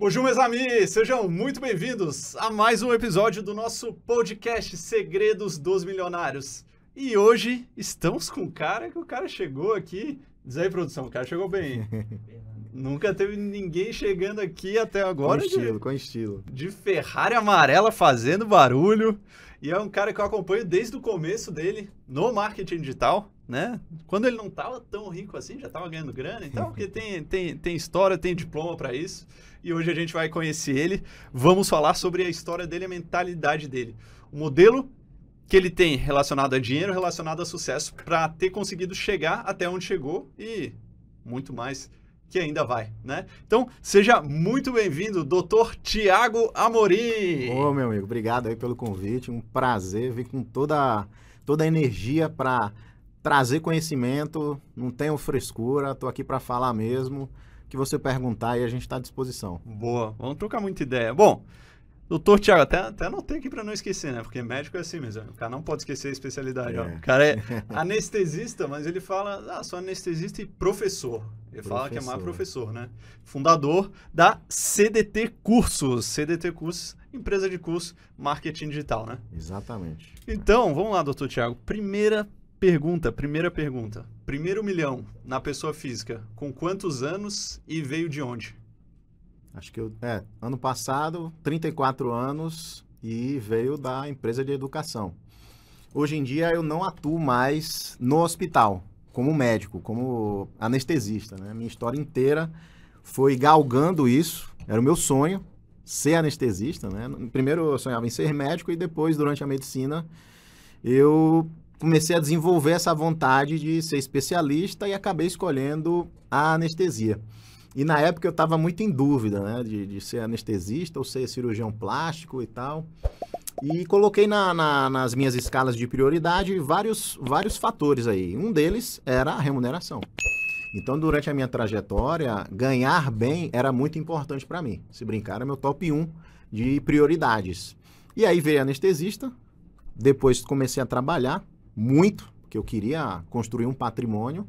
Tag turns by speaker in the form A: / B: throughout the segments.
A: Bonjour, meus amigos! Sejam muito bem-vindos a mais um episódio do nosso podcast Segredos dos Milionários. E hoje estamos com um cara que o cara chegou aqui. Diz aí, produção, o cara chegou bem. Nunca teve ninguém chegando aqui até agora.
B: Com estilo,
A: de,
B: com estilo.
A: De Ferrari amarela fazendo barulho. E é um cara que eu acompanho desde o começo dele no marketing digital, né? Quando ele não estava tão rico assim, já estava ganhando grana e tal, porque tem, tem, tem história, tem diploma para isso. E hoje a gente vai conhecer ele. Vamos falar sobre a história dele, a mentalidade dele. O modelo que ele tem relacionado a dinheiro, relacionado a sucesso, para ter conseguido chegar até onde chegou e muito mais que ainda vai, né? Então, seja muito bem-vindo, doutor Tiago Amorim.
B: Ô, meu amigo, obrigado aí pelo convite, um prazer vir com toda, toda a energia para trazer conhecimento, não tenho frescura, tô aqui para falar mesmo, que você perguntar e a gente está à disposição.
A: Boa, vamos trocar muita ideia. Bom, Doutor Tiago, até, até anotei aqui para não esquecer, né? Porque médico é assim mesmo. O cara não pode esquecer a especialidade. É. O cara é anestesista, mas ele fala, ah, sou anestesista e professor. Ele professor. fala que é mais professor, né? Fundador da CDT Cursos. CDT Cursos, empresa de curso, marketing digital, né?
B: Exatamente.
A: Então, vamos lá, doutor Tiago. Primeira pergunta, primeira pergunta. Primeiro milhão na pessoa física, com quantos anos e veio de onde?
B: Acho que eu, é, ano passado, 34 anos e veio da empresa de educação. Hoje em dia eu não atuo mais no hospital, como médico, como anestesista. Né? Minha história inteira foi galgando isso, era o meu sonho, ser anestesista. Né? Primeiro eu sonhava em ser médico e depois, durante a medicina, eu comecei a desenvolver essa vontade de ser especialista e acabei escolhendo a anestesia. E na época eu estava muito em dúvida, né? De, de, ser anestesista ou ser cirurgião plástico e tal. E coloquei na, na, nas minhas escalas de prioridade vários, vários fatores aí. Um deles era a remuneração. Então, durante a minha trajetória, ganhar bem era muito importante para mim. Se brincar, era meu top 1 de prioridades. E aí veio anestesista. Depois comecei a trabalhar muito, porque eu queria construir um patrimônio.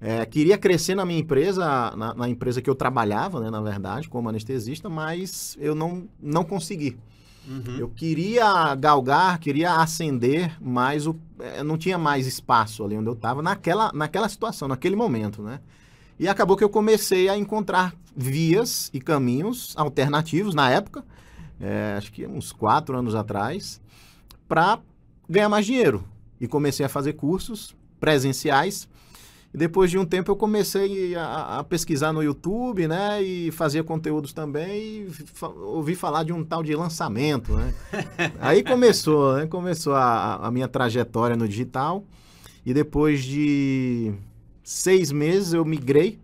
B: É, queria crescer na minha empresa, na, na, empresa que eu trabalhava, né, na verdade, como anestesista, mas eu não, não consegui. Uhum. Eu queria galgar, queria ascender, mas o, é, não tinha mais espaço ali onde eu estava naquela, naquela situação, naquele momento, né? E acabou que eu comecei a encontrar vias e caminhos alternativos na época, é, acho que uns quatro anos atrás, para ganhar mais dinheiro. E comecei a fazer cursos presenciais e depois de um tempo eu comecei a, a, pesquisar no YouTube, né? E fazia conteúdos também e fa ouvi falar de um tal de lançamento, né? Aí começou, né? Começou a, a minha trajetória no digital. E depois de seis meses eu migrei.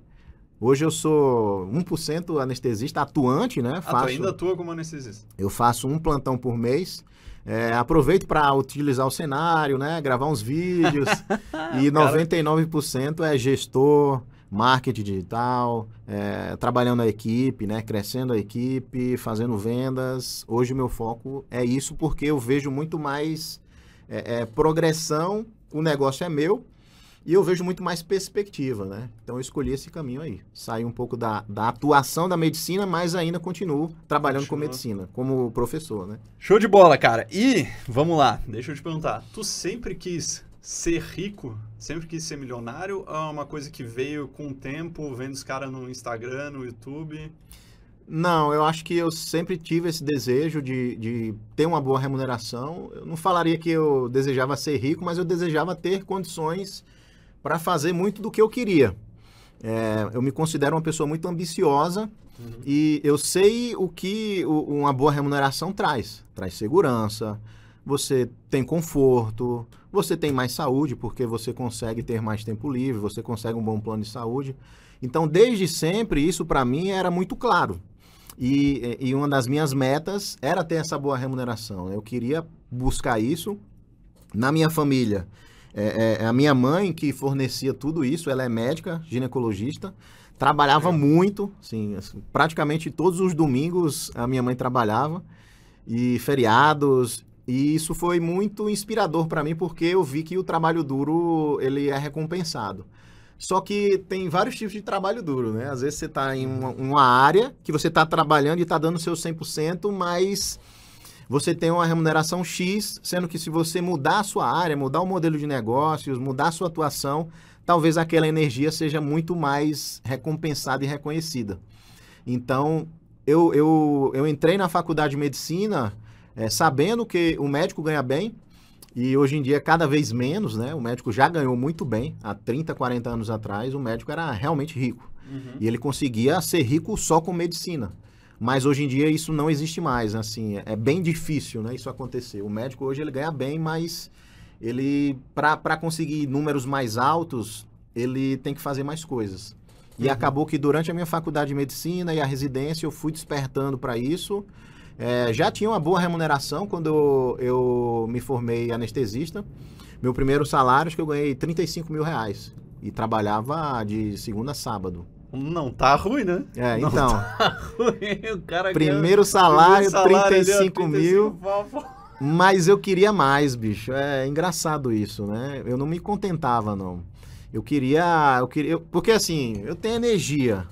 B: Hoje eu sou 1% anestesista atuante, né?
A: Faço, ah, tu ainda atua como anestesista?
B: Eu faço um plantão por mês. É, aproveito para utilizar o cenário, né? Gravar uns vídeos. e 99% é gestor, marketing digital, é, trabalhando a equipe, né? Crescendo a equipe, fazendo vendas. Hoje o meu foco é isso porque eu vejo muito mais é, é progressão. O negócio é meu e eu vejo muito mais perspectiva, né? Então eu escolhi esse caminho aí. Saí um pouco da, da atuação da medicina, mas ainda continuo trabalhando Continua. com medicina, como professor, né?
A: Show de bola, cara. E, vamos lá, deixa eu te perguntar. Tu sempre quis ser rico? Sempre quis ser milionário? Ou é uma coisa que veio com o tempo, vendo os caras no Instagram, no YouTube?
B: Não, eu acho que eu sempre tive esse desejo de, de ter uma boa remuneração. Eu não falaria que eu desejava ser rico, mas eu desejava ter condições para fazer muito do que eu queria. É, eu me considero uma pessoa muito ambiciosa uhum. e eu sei o que uma boa remuneração traz. Traz segurança, você tem conforto, você tem mais saúde, porque você consegue ter mais tempo livre, você consegue um bom plano de saúde. Então, desde sempre, isso para mim era muito claro. E, e uma das minhas metas era ter essa boa remuneração. Eu queria buscar isso na minha família. É, é, a minha mãe que fornecia tudo isso, ela é médica, ginecologista, trabalhava é. muito, assim, assim, praticamente todos os domingos a minha mãe trabalhava, e feriados, e isso foi muito inspirador para mim, porque eu vi que o trabalho duro, ele é recompensado. Só que tem vários tipos de trabalho duro, né? Às vezes você está em uma, uma, área que você está trabalhando e está dando seu 100%, mas você tem uma remuneração X, sendo que se você mudar a sua área, mudar o modelo de negócios, mudar a sua atuação, talvez aquela energia seja muito mais recompensada e reconhecida. Então, eu, eu, eu entrei na faculdade de medicina é, sabendo que o médico ganha bem, e hoje em dia cada vez menos, né? O médico já ganhou muito bem. Há 30, 40 anos atrás, o médico era realmente rico. Uhum. E ele conseguia ser rico só com medicina. Mas hoje em dia isso não existe mais, assim, é bem difícil, né, isso acontecer. O médico hoje ele ganha bem, mas ele para conseguir números mais altos, ele tem que fazer mais coisas. E uhum. acabou que durante a minha faculdade de medicina e a residência eu fui despertando para isso. É, já tinha uma boa remuneração quando eu, eu, me formei anestesista. Meu primeiro salário, acho que eu ganhei 35 mil reais. E trabalhava de segunda a sábado.
A: Não tá ruim, né?
B: É,
A: não
B: então.
A: Tá ruim. O cara
B: primeiro salário, primeiro salário 35, 35 mil. Mas eu queria mais, bicho. É engraçado isso, né? Eu não me contentava, não. Eu queria. Eu queria porque assim, eu tenho energia,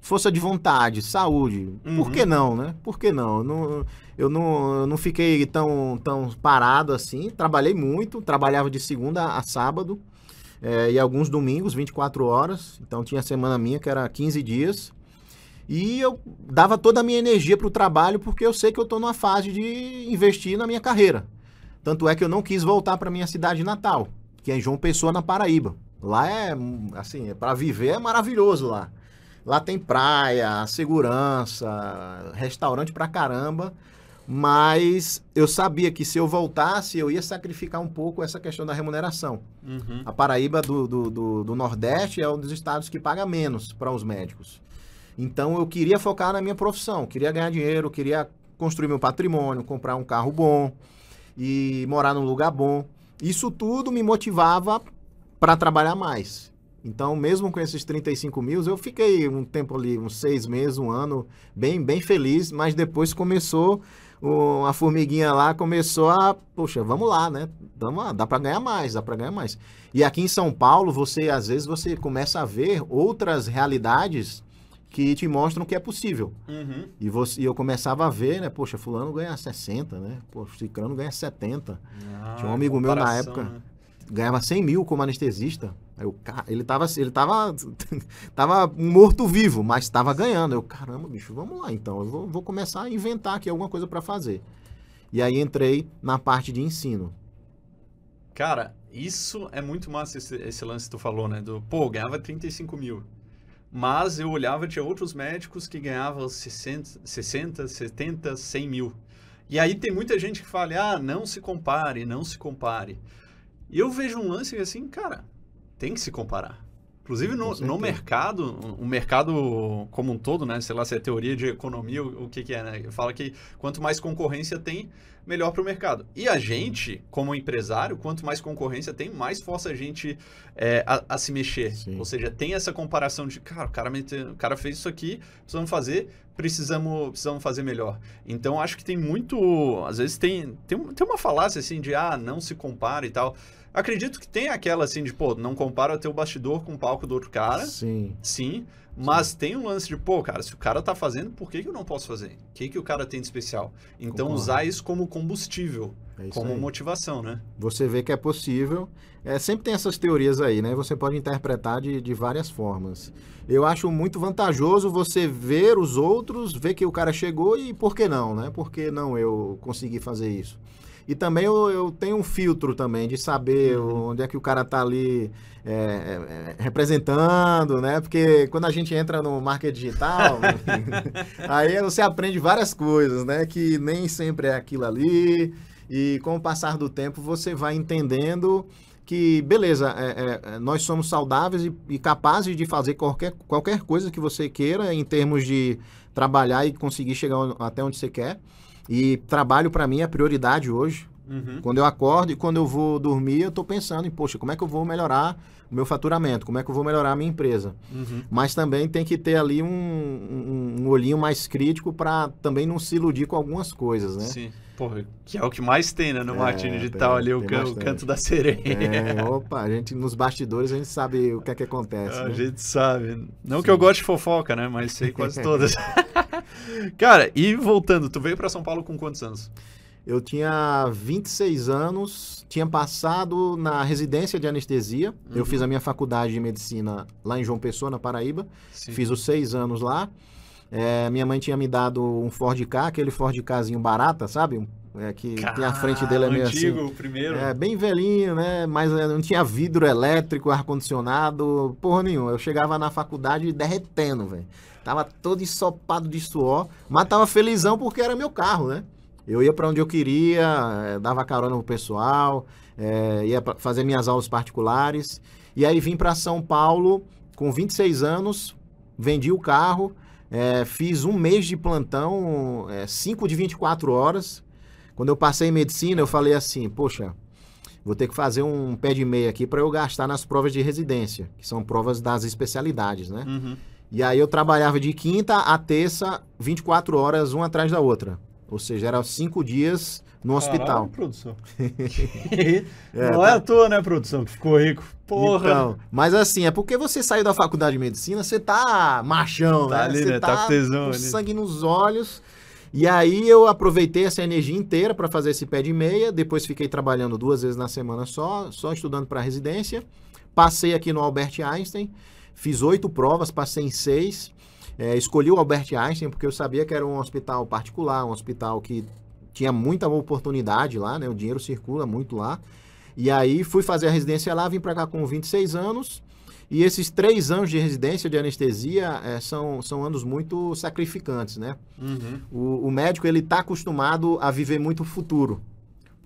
B: força de vontade, saúde. Uhum. Por que não, né? Por que não? Eu não, eu não, eu não fiquei tão, tão parado assim. Trabalhei muito, trabalhava de segunda a sábado. É, e alguns domingos, 24 horas. Então tinha semana minha que era 15 dias. E eu dava toda a minha energia para o trabalho porque eu sei que eu estou numa fase de investir na minha carreira. Tanto é que eu não quis voltar para minha cidade natal, que é em João Pessoa, na Paraíba. Lá é, assim, é para viver é maravilhoso lá. Lá tem praia, segurança, restaurante pra caramba. Mas eu sabia que se eu voltasse, eu ia sacrificar um pouco essa questão da remuneração. Uhum. A Paraíba do, do, do, do, Nordeste é um dos estados que paga menos para os médicos. Então eu queria focar na minha profissão, queria ganhar dinheiro, queria construir meu patrimônio, comprar um carro bom e morar num lugar bom. Isso tudo me motivava para trabalhar mais. Então, mesmo com esses 35 mil, eu fiquei um tempo ali, uns seis meses, um ano, bem, bem feliz, mas depois começou, a formiguinha lá começou a, poxa, vamos lá, né? Dá, dá para ganhar mais, dá para ganhar mais. E aqui em São Paulo, você, às vezes, você começa a ver outras realidades que te mostram que é possível. Uhum. E, você, e eu começava a ver, né? Poxa, fulano ganha 60, né? Poxa, ciclano ganha 70. Ah, Tinha um amigo meu na época... Né? Ganhava 100 mil como anestesista. Eu, ele tava, ele tava, tava morto-vivo, mas estava ganhando. Eu, caramba, bicho, vamos lá então. Eu vou, vou começar a inventar aqui alguma coisa para fazer. E aí entrei na parte de ensino.
A: Cara, isso é muito massa esse, esse lance que tu falou, né? Do, pô, ganhava 35 mil. Mas eu olhava, tinha outros médicos que ganhavam 60, 60 70, 100 mil. E aí tem muita gente que fala, ah, não se compare, não se compare. E eu vejo um lance assim, cara, tem que se comparar. Inclusive no, no mercado, o mercado como um todo, né? Sei lá se é teoria de economia, o, o que, que é, né? Fala que quanto mais concorrência tem, melhor para o mercado. E a gente, como empresário, quanto mais concorrência tem, mais força a gente é, a, a, se mexer. Sim. Ou seja, tem essa comparação de, cara, o cara, mete, o cara fez isso aqui, precisamos fazer, precisamos, precisamos fazer melhor. Então, acho que tem muito... Às vezes tem, tem, tem uma falácia assim de, ah, não se compara e tal. Acredito que tem aquela assim de, pô, não compara teu bastidor com o palco do outro cara.
B: Sim.
A: Sim. Mas Sim. tem um lance de, pô, cara, se o cara tá fazendo, por que, que eu não posso fazer? O que, que o cara tem de especial? Então, Concordo. usar isso como combustível, é como aí. motivação, né?
B: Você vê que é possível. É, sempre tem essas teorias aí, né? Você pode interpretar de, de várias formas. Eu acho muito vantajoso você ver os outros, ver que o cara chegou e por que não, né? Por que não eu consegui fazer isso? E também eu, eu tenho um filtro também de saber uhum. onde é que o cara está ali é, é, representando, né? Porque quando a gente entra no marketing digital, aí você aprende várias coisas, né? Que nem sempre é aquilo ali. E com o passar do tempo você vai entendendo que, beleza, é, é, é, nós somos saudáveis e, e, capazes de fazer qualquer, qualquer coisa que você queira em termos de trabalhar e conseguir chegar até onde você quer. E trabalho para mim é prioridade hoje.
A: Uhum.
B: Quando eu acordo e quando eu vou dormir, eu estou pensando em, poxa, como é que eu vou melhorar o meu faturamento? Como é que eu vou melhorar a minha empresa?
A: Uhum.
B: Mas também tem que ter ali um, um, um olhinho mais crítico para também não se iludir com algumas coisas, né?
A: Sim. Porra, que é o que mais tem, né, no
B: É,
A: marketing digital
B: tem-
A: ali, o, can- o canto da sereia.
B: É, opa, a gente nos bastidores a gente sabe o que é que acontece.
A: A
B: né?
A: gente sabe. Não que eu goste de fofoca, né? Mas sei quase todas. Cara, e voltando, tu veio pra São Paulo com quantos anos?
B: Eu tinha 26 anos, tinha passado na residência de anestesia. Eu
A: Uhum.
B: fiz a minha faculdade de medicina lá em João Pessoa, na Paraíba.
A: Sim.
B: Fiz os seis anos lá. É, minha mãe tinha me dado um Ford K, aquele Ford Kzinho barata, sabe? É, que tem a frente dele é meio
A: antigo,
B: assim.
A: primeiro.
B: É, bem velhinho, né? Mas é, não tinha vidro elétrico, ar-condicionado, porra nenhuma. Eu chegava na faculdade derretendo, velho. Tava todo ensopado de suor, mas tava felizão porque era meu carro, né? Eu ia pra onde eu queria, eh, dava carona pro pessoal, eh, ia fazer minhas aulas particulares. E aí vim pra São Paulo com 26 anos, vendi o carro, eh, fiz um mês de plantão, 5 de 24 horas. Quando eu passei em medicina, eu falei assim, poxa, vou ter que fazer um pé de meia aqui para eu gastar nas provas de residência, que são provas das especialidades, né?
A: Uhum.
B: E aí eu trabalhava de quinta a terça, 24 horas, uma atrás da outra. Ou seja, eram cinco dias no hospital.
A: Caralho, produção.
B: É,
A: não é à toa, né, produção, que ficou rico. Porra.
B: Então, mas assim, é porque você saiu da faculdade de medicina, você tá machão,
A: Tá
B: né?
A: ali,
B: você
A: né? Tá com tesão
B: com
A: ali.
B: sangue nos olhos. E aí eu aproveitei essa energia inteira para fazer esse pé de meia, depois fiquei trabalhando duas vezes na semana só, só estudando para residência. Passei aqui no Albert Einstein, fiz oito provas, passei em seis. É, escolhi o Albert Einstein porque eu sabia que era um hospital particular, um hospital que tinha muita oportunidade lá, né? O dinheiro circula muito lá. E aí fui fazer a residência lá, vim para cá com 26 anos. E esses três anos de residência de anestesia eh, são, são anos muito sacrificantes, né?
A: Uhum.
B: O, o médico ele está acostumado a viver muito o futuro.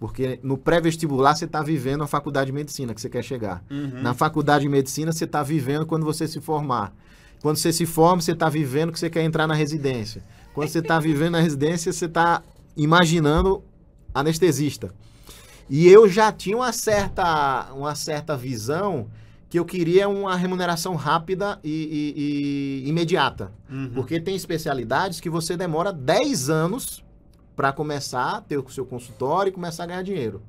B: Porque no pré-vestibular você está vivendo a faculdade de medicina que você quer chegar.
A: Uhum.
B: Na faculdade de medicina você está vivendo quando você se formar. Quando você se forma, você está vivendo que você quer entrar na residência. Quando você está vivendo na residência, você está imaginando anestesista. E eu já tinha uma certa, uma certa visão que eu queria uma remuneração rápida e, e- e imediata.
A: Uhum.
B: Porque tem especialidades que você demora 10 anos para começar a ter o seu consultório e começar a ganhar dinheiro.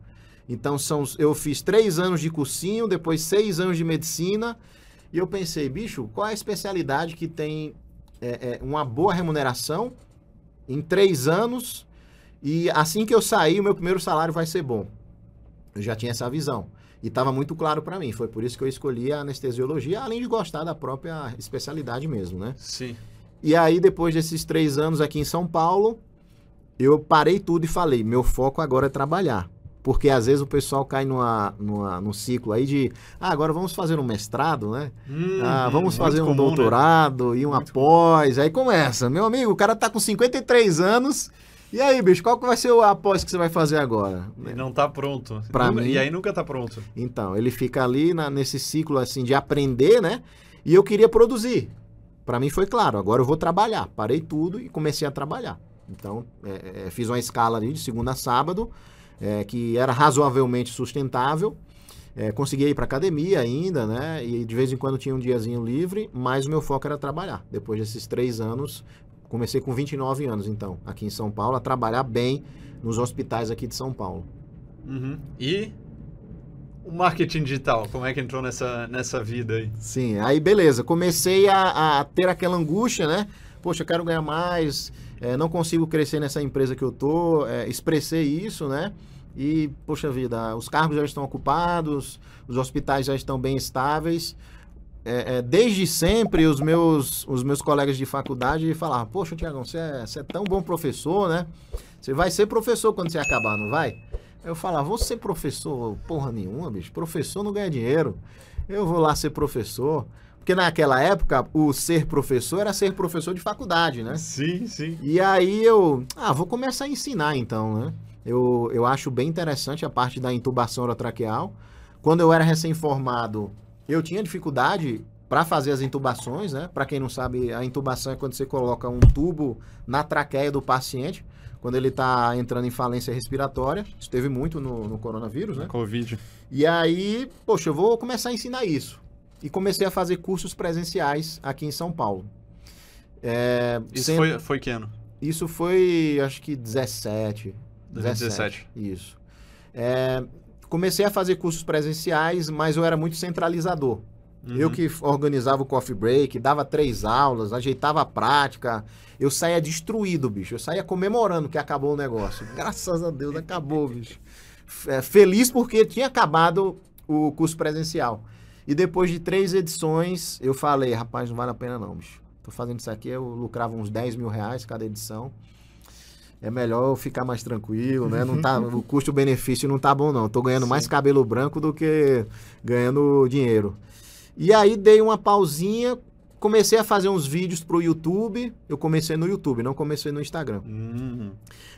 B: Então, são, eu fiz três anos de cursinho, depois seis anos de medicina, e eu pensei, bicho, qual é a especialidade que tem é, é, uma boa remuneração em três anos e assim que eu sair, o meu primeiro salário vai ser bom? Eu já tinha essa visão. E estava muito claro para mim. Foi por isso que eu escolhi a anestesiologia, além de gostar da própria especialidade mesmo, né?
A: Sim.
B: E aí, depois desses três anos aqui em São Paulo, eu parei tudo e falei: meu foco agora é trabalhar. Porque às vezes o pessoal cai numa, numa, num ciclo aí de, ah, agora vamos fazer um mestrado, né? Ah,
A: Uhum.
B: vamos fazer um
A: comum, né?
B: doutorado e um
A: Muito
B: após. Aí começa. Meu amigo, o cara tá com 53 anos. E aí, bicho, qual que vai ser o após que você vai fazer agora?
A: E não tá pronto.
B: Pra mim-
A: E aí nunca tá pronto.
B: Então, ele fica ali na- nesse ciclo assim de aprender, né? E eu queria produzir. Para mim foi claro, agora eu vou trabalhar. Parei tudo e comecei a trabalhar. Então, é, é, fiz uma escala ali de segunda a sábado, é, que era razoavelmente sustentável. É, conseguia ir para academia ainda, né? E de vez em quando tinha um diazinho livre, mas o meu foco era trabalhar. Depois desses três anos, comecei com 29 anos, então, aqui em São Paulo, a trabalhar bem nos hospitais aqui de São Paulo.
A: Uhum. E o marketing digital, como é que entrou nessa, nessa vida aí?
B: Sim, aí beleza, comecei a, a ter aquela angústia, né? Poxa, eu quero ganhar mais, é, não consigo crescer nessa empresa que eu tô, é, expressei isso, né? E, poxa vida, os cargos já estão ocupados, os hospitais já estão bem estáveis. É, é, desde sempre, os meus, os meus colegas de faculdade falavam, poxa, Tiagão, você é, você é tão bom professor, né? Você vai ser professor quando você acabar, não vai? Eu falava, vou ser professor, porra nenhuma, bicho. Professor não ganha dinheiro. Eu vou lá ser professor. Porque naquela época, o ser professor era ser professor de faculdade, né?
A: Sim, sim.
B: E aí eu, ah, vou começar a ensinar então, né? Eu, eu acho bem interessante a parte da intubação orotraqueal. Quando eu era recém-formado, eu tinha dificuldade para fazer as intubações, né? Para quem não sabe, a intubação é quando você coloca um tubo na traqueia do paciente. quando ele tá entrando em falência respiratória. Isso teve muito no, no coronavírus, né?
A: Covid.
B: E aí, poxa, eu vou começar a ensinar isso. E comecei a fazer cursos presenciais aqui em São Paulo. É,
A: Isso
B: sendo-
A: foi, foi que ano?
B: isso foi, acho que 17.
A: 2017.
B: Isso. É, comecei a fazer cursos presenciais, mas eu era muito centralizador. Eu
A: Uhum.
B: que organizava o coffee break, dava três aulas, ajeitava a prática. Eu saía destruído, bicho. Eu saía comemorando que acabou o negócio. Graças a Deus acabou, bicho. É, feliz porque tinha acabado o curso presencial. E depois de três edições, eu falei, rapaz, não vale a pena não, bicho. Tô fazendo isso aqui, eu lucrava uns 10 mil reais cada edição. É melhor eu ficar mais tranquilo, né? Não tá, o custo-benefício não tá bom, não. Tô ganhando mais
A: Sim.
B: cabelo branco do que ganhando dinheiro. E aí dei uma pausinha, comecei a fazer uns vídeos pro YouTube. Eu comecei no YouTube, não comecei no Instagram.
A: Uhum.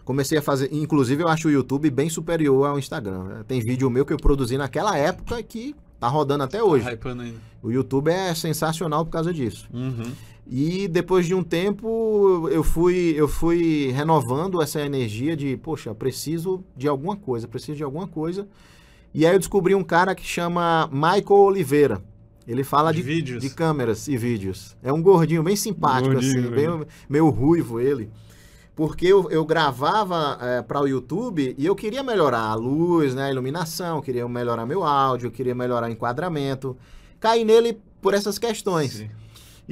B: Comecei a fazer, inclusive eu acho o YouTube bem superior ao Instagram. né? Tem vídeo meu que eu produzi naquela época que tá rodando até hoje.
A: Tá hypando ainda.
B: O YouTube é sensacional por causa disso.
A: Uhum.
B: E depois de um tempo eu fui eu fui renovando essa energia de, poxa, preciso de alguma coisa, preciso de alguma coisa. E aí eu descobri um cara que chama Michael Oliveira. Ele fala de,
A: vídeos.
B: de câmeras e vídeos. É um gordinho bem simpático,
A: Gordinho,
B: assim, bem, meio ruivo ele. Porque eu, eu gravava para o YouTube e eu queria melhorar a luz, né, a iluminação, queria melhorar meu áudio, queria melhorar o enquadramento. Caí nele por essas questões.
A: Sim.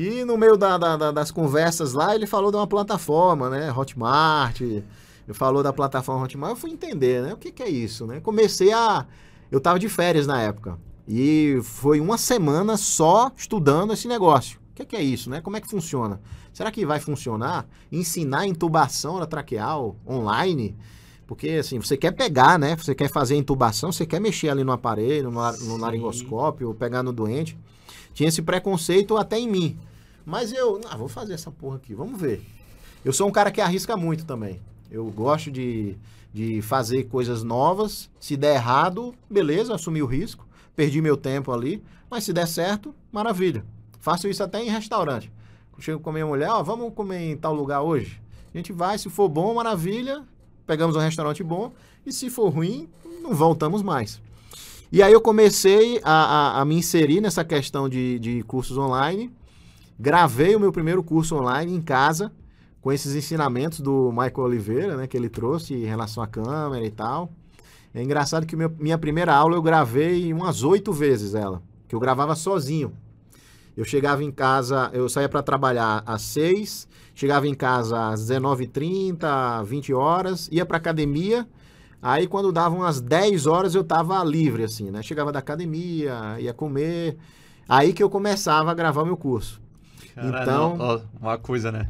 B: E no meio da- da- da- das conversas lá, ele falou de uma plataforma, né? Hotmart. Ele falou da plataforma Hotmart. Eu fui entender, né? O que, que é isso, né? Comecei a. Eu tava de férias na época. E foi uma semana só estudando esse negócio. O que, que é isso, né? Como é que funciona? Será que vai funcionar? Ensinar intubação traqueal online? Porque, assim, você quer pegar, né? Você quer fazer intubação, você quer mexer ali no aparelho, no, no laringoscópio, pegar no doente. Tinha esse preconceito até em mim. Mas eu, vou fazer essa porra aqui, vamos ver. Eu sou um cara que arrisca muito também. Eu gosto de, de fazer coisas novas. Se der errado, beleza, assumi o risco. Perdi meu tempo ali. Mas se der certo, maravilha. Faço isso até em restaurante. Chego com a minha mulher, ó, vamos comer em tal lugar hoje? A gente vai, se for bom, maravilha. Pegamos um restaurante bom. E se for ruim, não voltamos mais. E aí eu comecei a, a- a me inserir nessa questão de, de cursos online. Gravei o meu primeiro curso online em casa, com esses ensinamentos do Michael Oliveira, né, que ele trouxe em relação à câmera e tal. É engraçado que meu- minha primeira aula eu gravei umas oito vezes ela, que eu gravava sozinho. Eu chegava em casa, eu saía para trabalhar às seis, chegava em casa às 19h30, 20 horas, ia para academia. Aí quando dava umas 10 horas eu tava livre, assim, né? Chegava da academia, ia comer. Aí que eu começava a gravar meu curso. Então-
A: ó, uma coisa, né?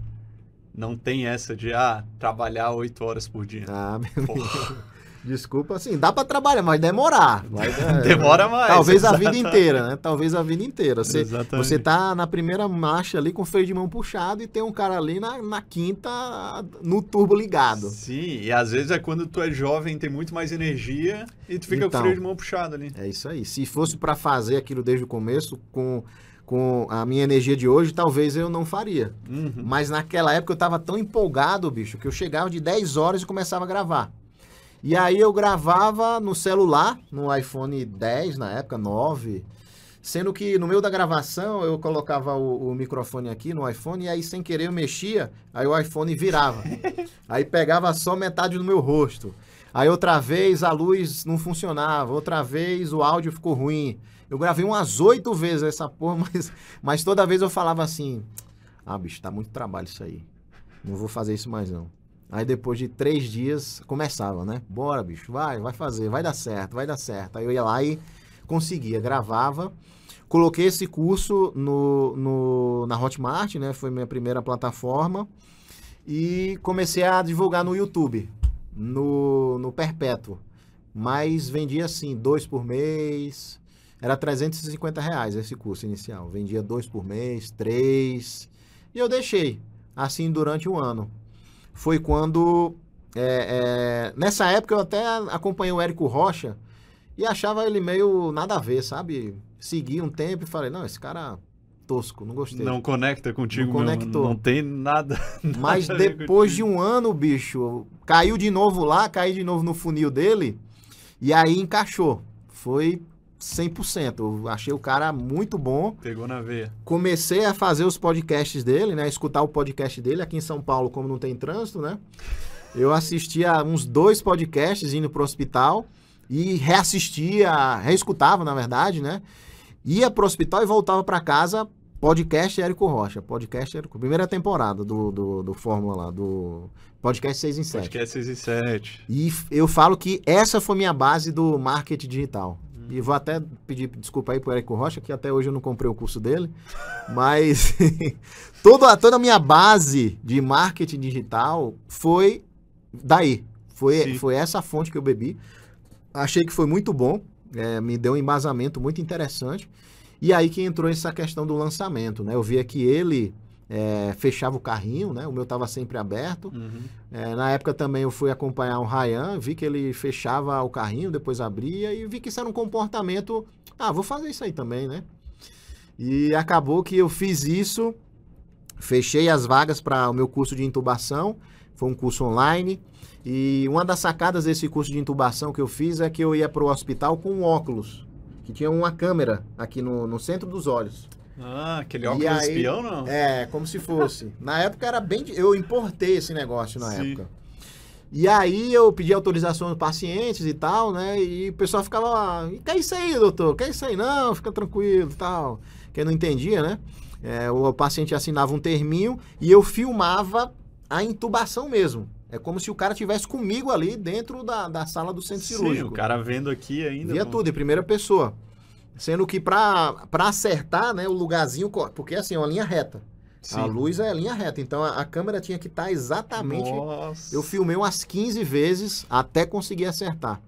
A: Não tem essa de, ah, trabalhar oito horas por dia.
B: Ah, meu. Desculpa, assim, dá pra trabalhar, mas demorar. Vai,
A: Demora mais.
B: Talvez a vida
A: exatamente.
B: inteira, né? Talvez a vida inteira. Você,
A: Exatamente.
B: você tá na primeira marcha ali com o freio de mão puxado e tem um cara ali na, na quinta no turbo ligado.
A: Sim, e às vezes é quando tu é jovem, tem muito mais energia e tu fica
B: Então.
A: com o freio de mão puxado ali.
B: É isso aí. Se fosse pra fazer aquilo desde o começo, com, com a minha energia de hoje, talvez eu não faria.
A: Uhum.
B: Mas naquela época eu tava tão empolgado, bicho, que eu chegava de 10 horas e começava a gravar. E aí eu gravava no celular, no iPhone 10 na época, 9. Sendo que no meio da gravação eu colocava o, o microfone aqui no iPhone e aí sem querer eu mexia, aí o iPhone virava. aí pegava só metade do meu rosto. Aí outra vez a luz não funcionava, outra vez o áudio ficou ruim. Eu gravei umas oito vezes essa porra, mas, mas toda vez eu falava assim: Ah, bicho, tá muito trabalho isso aí. Não vou fazer isso mais não. Aí depois de três dias começava, né? Bora, bicho, vai, vai fazer, vai dar certo, vai dar certo. Aí eu ia lá e conseguia, gravava. Coloquei esse curso no, no- na Hotmart, né? Foi minha primeira plataforma. E comecei a divulgar no YouTube, no, no Perpétuo. Mas vendia assim, dois por mês. Era 350 reais esse curso inicial. Vendia dois por mês, três. E eu deixei, assim, durante um ano. Foi quando. é, é, nessa época eu até acompanhei o Érico Rocha e achava ele meio nada a ver, sabe? Segui um tempo e falei, não, esse cara tosco, não gostei.
A: Não conecta contigo,
B: Não conectou.
A: Não tem nada.
B: Mas
A: nada ver
B: depois de um ano, bicho, caiu de novo lá, caiu de novo no funil dele, e aí encaixou. Foi 100%. Eu achei o cara muito bom.
A: Pegou na veia.
B: Comecei a fazer os podcasts dele, né? Escutar o podcast dele aqui em São Paulo, como não tem trânsito, né? Eu assistia uns dois podcasts indo pro hospital e reassistia, reescutava, na verdade, né? Ia pro hospital e voltava para casa, podcast Érico Rocha. Podcast Érico, primeira temporada do, do, do Fórmula lá, do podcast 6 em 7.
A: Podcast 6 e 7.
B: E eu falo que essa foi minha base do marketing digital. E vou até pedir desculpa aí pro Érico Rocha, que até hoje eu não comprei o curso dele. Mas toda, toda a minha base de marketing digital foi daí. Foi,
A: Sim.
B: foi essa fonte que eu bebi. Achei que foi muito bom. é, me deu um embasamento muito interessante. E aí que entrou essa questão do lançamento, né? Eu via que ele é, fechava o carrinho, né? O meu estava sempre aberto.
A: Uhum.
B: É, na época também eu fui acompanhar o Ryan, vi que ele fechava o carrinho, depois abria e vi que isso era um comportamento. Ah, vou fazer isso aí também, né? E acabou que eu fiz isso, fechei as vagas para o meu curso de intubação, foi um curso online. E uma das sacadas desse curso de intubação que eu fiz é que eu ia para o hospital com óculos, que tinha uma câmera aqui no, no centro dos olhos.
A: Ah, aquele óculos
B: aí-
A: espião, não?
B: É, como se fosse. Na época era bem. Eu importei esse negócio na
A: Sim.
B: época. E aí eu pedi autorização dos pacientes e tal, né? E o pessoal ficava lá, que é isso aí, doutor? Que é isso aí? Não, fica tranquilo e tal. Quem não entendia, né? É, o paciente assinava um terminho e eu filmava a intubação mesmo. É como se o cara tivesse comigo ali dentro da, da sala do centro
A: Sim,
B: cirúrgico.
A: o cara vendo aqui ainda.
B: Via tudo, em primeira pessoa. Sendo que pra, pra acertar, né, o lugarzinho, porque assim, é uma linha reta.
A: Sim.
B: A luz é linha reta, então a, a câmera tinha que estar exatamente.
A: Nossa.
B: Eu filmei umas 15 vezes até conseguir acertar.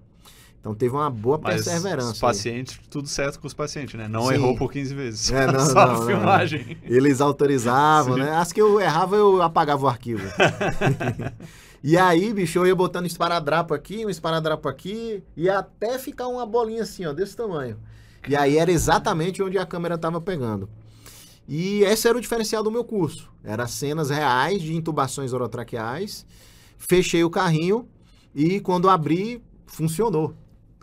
B: Então teve uma boa
A: Mas
B: perseverança.
A: os
B: aí.
A: pacientes, tudo certo com os pacientes, né? Não
B: Sim.
A: errou por 15 vezes.
B: É, não,
A: Só
B: não,
A: a
B: não,
A: filmagem.
B: Eles autorizavam,
A: Sim.
B: né? As que eu errava, eu apagava o arquivo. e aí, bicho, eu ia botando esparadrapo aqui, um esparadrapo aqui, e até ficar uma bolinha assim, ó, desse tamanho. E aí era exatamente onde a câmera estava pegando. E esse era o diferencial do meu curso. Era cenas reais de intubações orotraqueais. Fechei o carrinho e quando abri, funcionou.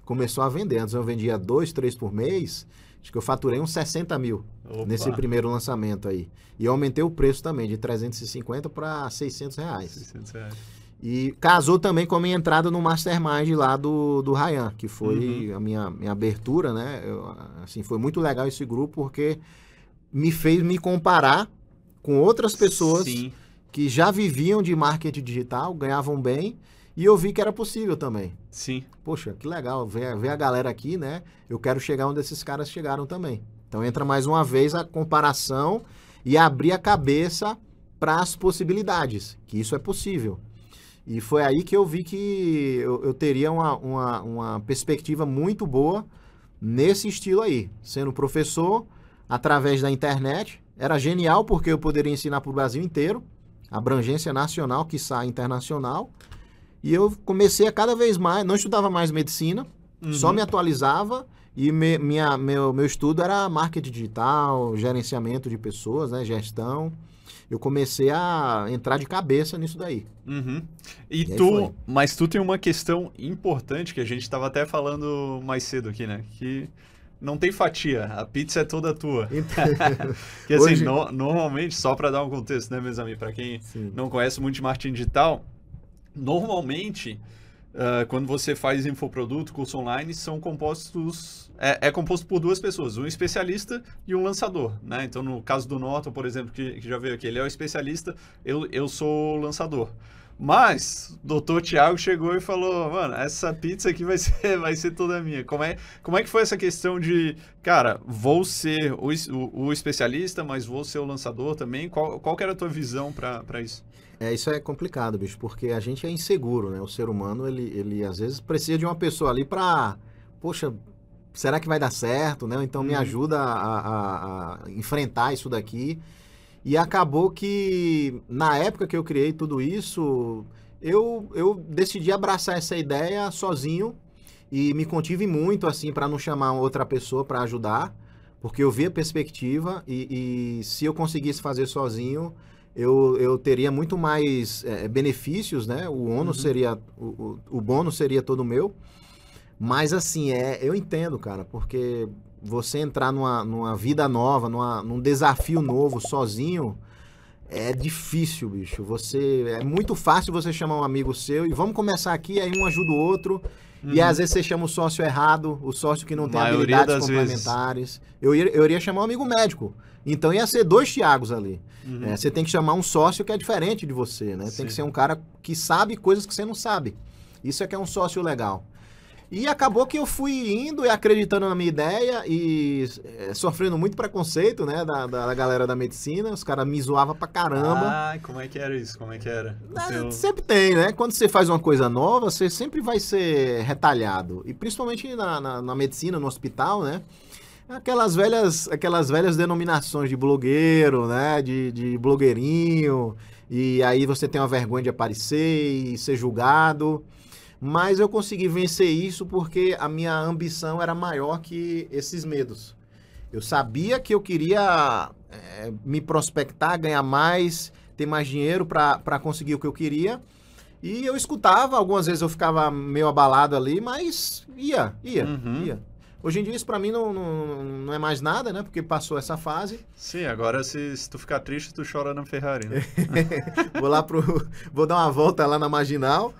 B: Começou a vender. Antes eu vendia dois, três por mês. Acho que eu faturei uns 60 mil
A: Opa.
B: nesse primeiro lançamento aí. E eu aumentei o preço também, de 350 para 600 reais.
A: 600 reais.
B: E casou também com a minha entrada no Mastermind lá do, do Ryan, que foi a minha, minha abertura, né? Eu, assim, foi muito legal esse grupo, porque me fez me comparar com outras pessoas
A: Sim.
B: que já viviam de marketing digital, ganhavam bem, e eu vi que era possível também.
A: Sim.
B: Poxa, que legal ver, ver a galera aqui, né? Eu quero chegar onde esses caras chegaram também. Então entra mais uma vez a comparação e abrir a cabeça para as possibilidades, que isso é possível. E foi aí que eu vi que eu, eu teria uma, uma, uma perspectiva muito boa nesse estilo aí. Sendo professor, através da internet, era genial porque eu poderia ensinar para o Brasil inteiro, abrangência nacional, quiçá internacional. E eu comecei a cada vez mais, não estudava mais medicina, só
A: Uhum.
B: me atualizava e me- minha, meu, meu estudo era marketing digital, gerenciamento de pessoas, né, gestão. Eu comecei a entrar de cabeça nisso daí.
A: Uhum. E,
B: E
A: tu, mas tu tem uma questão importante que a gente estava até falando mais cedo aqui, né? Que não tem fatia, a pizza é toda tua. Que assim,
B: Hoje-
A: no- normalmente, só para dar um contexto, né, meus amigos, para quem
B: Sim.
A: não conhece muito de marketing digital, normalmente, ah, quando você faz infoproduto, curso online, são compostos. É, é composto por duas pessoas, um especialista e um lançador, né? Então, no caso do Norton, por exemplo, que, que já veio aqui, ele é o especialista, eu, eu sou o lançador. Mas doutor Tiago chegou e falou, mano, essa pizza aqui vai ser, vai ser toda minha. Como é, como é que foi essa questão de, cara, vou ser o, o, o especialista, mas vou ser o lançador também? Qual, qual era a tua visão para isso?
B: É, isso é complicado, bicho, porque a gente é inseguro, né? O ser humano, ele, ele às vezes precisa de uma pessoa ali pra, poxa, será que vai dar certo, né? Então me
A: Uhum.
B: ajuda a, a- a enfrentar isso daqui. E acabou que, na época que eu criei tudo isso, eu, eu decidi abraçar essa ideia sozinho e me contive muito, assim, para não chamar outra pessoa para ajudar, Porque eu vi a perspectiva e, e se eu conseguisse fazer sozinho, eu, eu teria muito mais é, benefícios, né? O ônus
A: Uhum.
B: seria, o, o, o bônus seria todo meu. Mas assim, é, eu entendo, cara, porque você entrar numa, numa vida nova, numa, num desafio novo, sozinho, é difícil, bicho. Você é muito fácil você chamar um amigo seu e vamos começar aqui, aí um ajuda o outro. E às vezes você chama o sócio errado, o sócio que não tem
A: Uhum.
B: Habilidades
A: vezes.
B: complementares. Eu, ia, eu iria chamar um amigo médico. Então ia ser dois Tiagos ali.
A: Uhum.
B: É, você tem que chamar um sócio que é diferente de você, né? Tem
A: Sim.
B: que ser um cara que sabe coisas que você não sabe. Isso é que é um sócio legal. E acabou que eu fui indo e acreditando na minha ideia e é, sofrendo muito preconceito, né, da, da, galera da medicina. Os caras me zoavam pra caramba.
A: Ai, como é que era isso? Como é que era?
B: Ah,
A: teu-
B: Sempre tem, né? Quando você faz uma coisa nova, você sempre vai ser retalhado. E principalmente na, na, na medicina, no hospital, né? Aquelas velhas, aquelas velhas denominações de blogueiro, né? De, de blogueirinho. E aí você tem uma vergonha de aparecer e ser julgado. Mas eu consegui vencer isso porque a minha ambição era maior que esses medos. Eu sabia que eu queria eh, me prospectar, ganhar mais, ter mais dinheiro para conseguir o que eu queria. E eu escutava, algumas vezes eu ficava meio abalado ali, mas ia, ia,
A: Uhum.
B: ia. Hoje em dia isso para mim não, não, não é mais nada, né? Porque passou essa fase.
A: Sim, agora se, se tu ficar triste, tu chora na Ferrari, né?
B: Vou lá pro. Vou dar uma volta lá na marginal.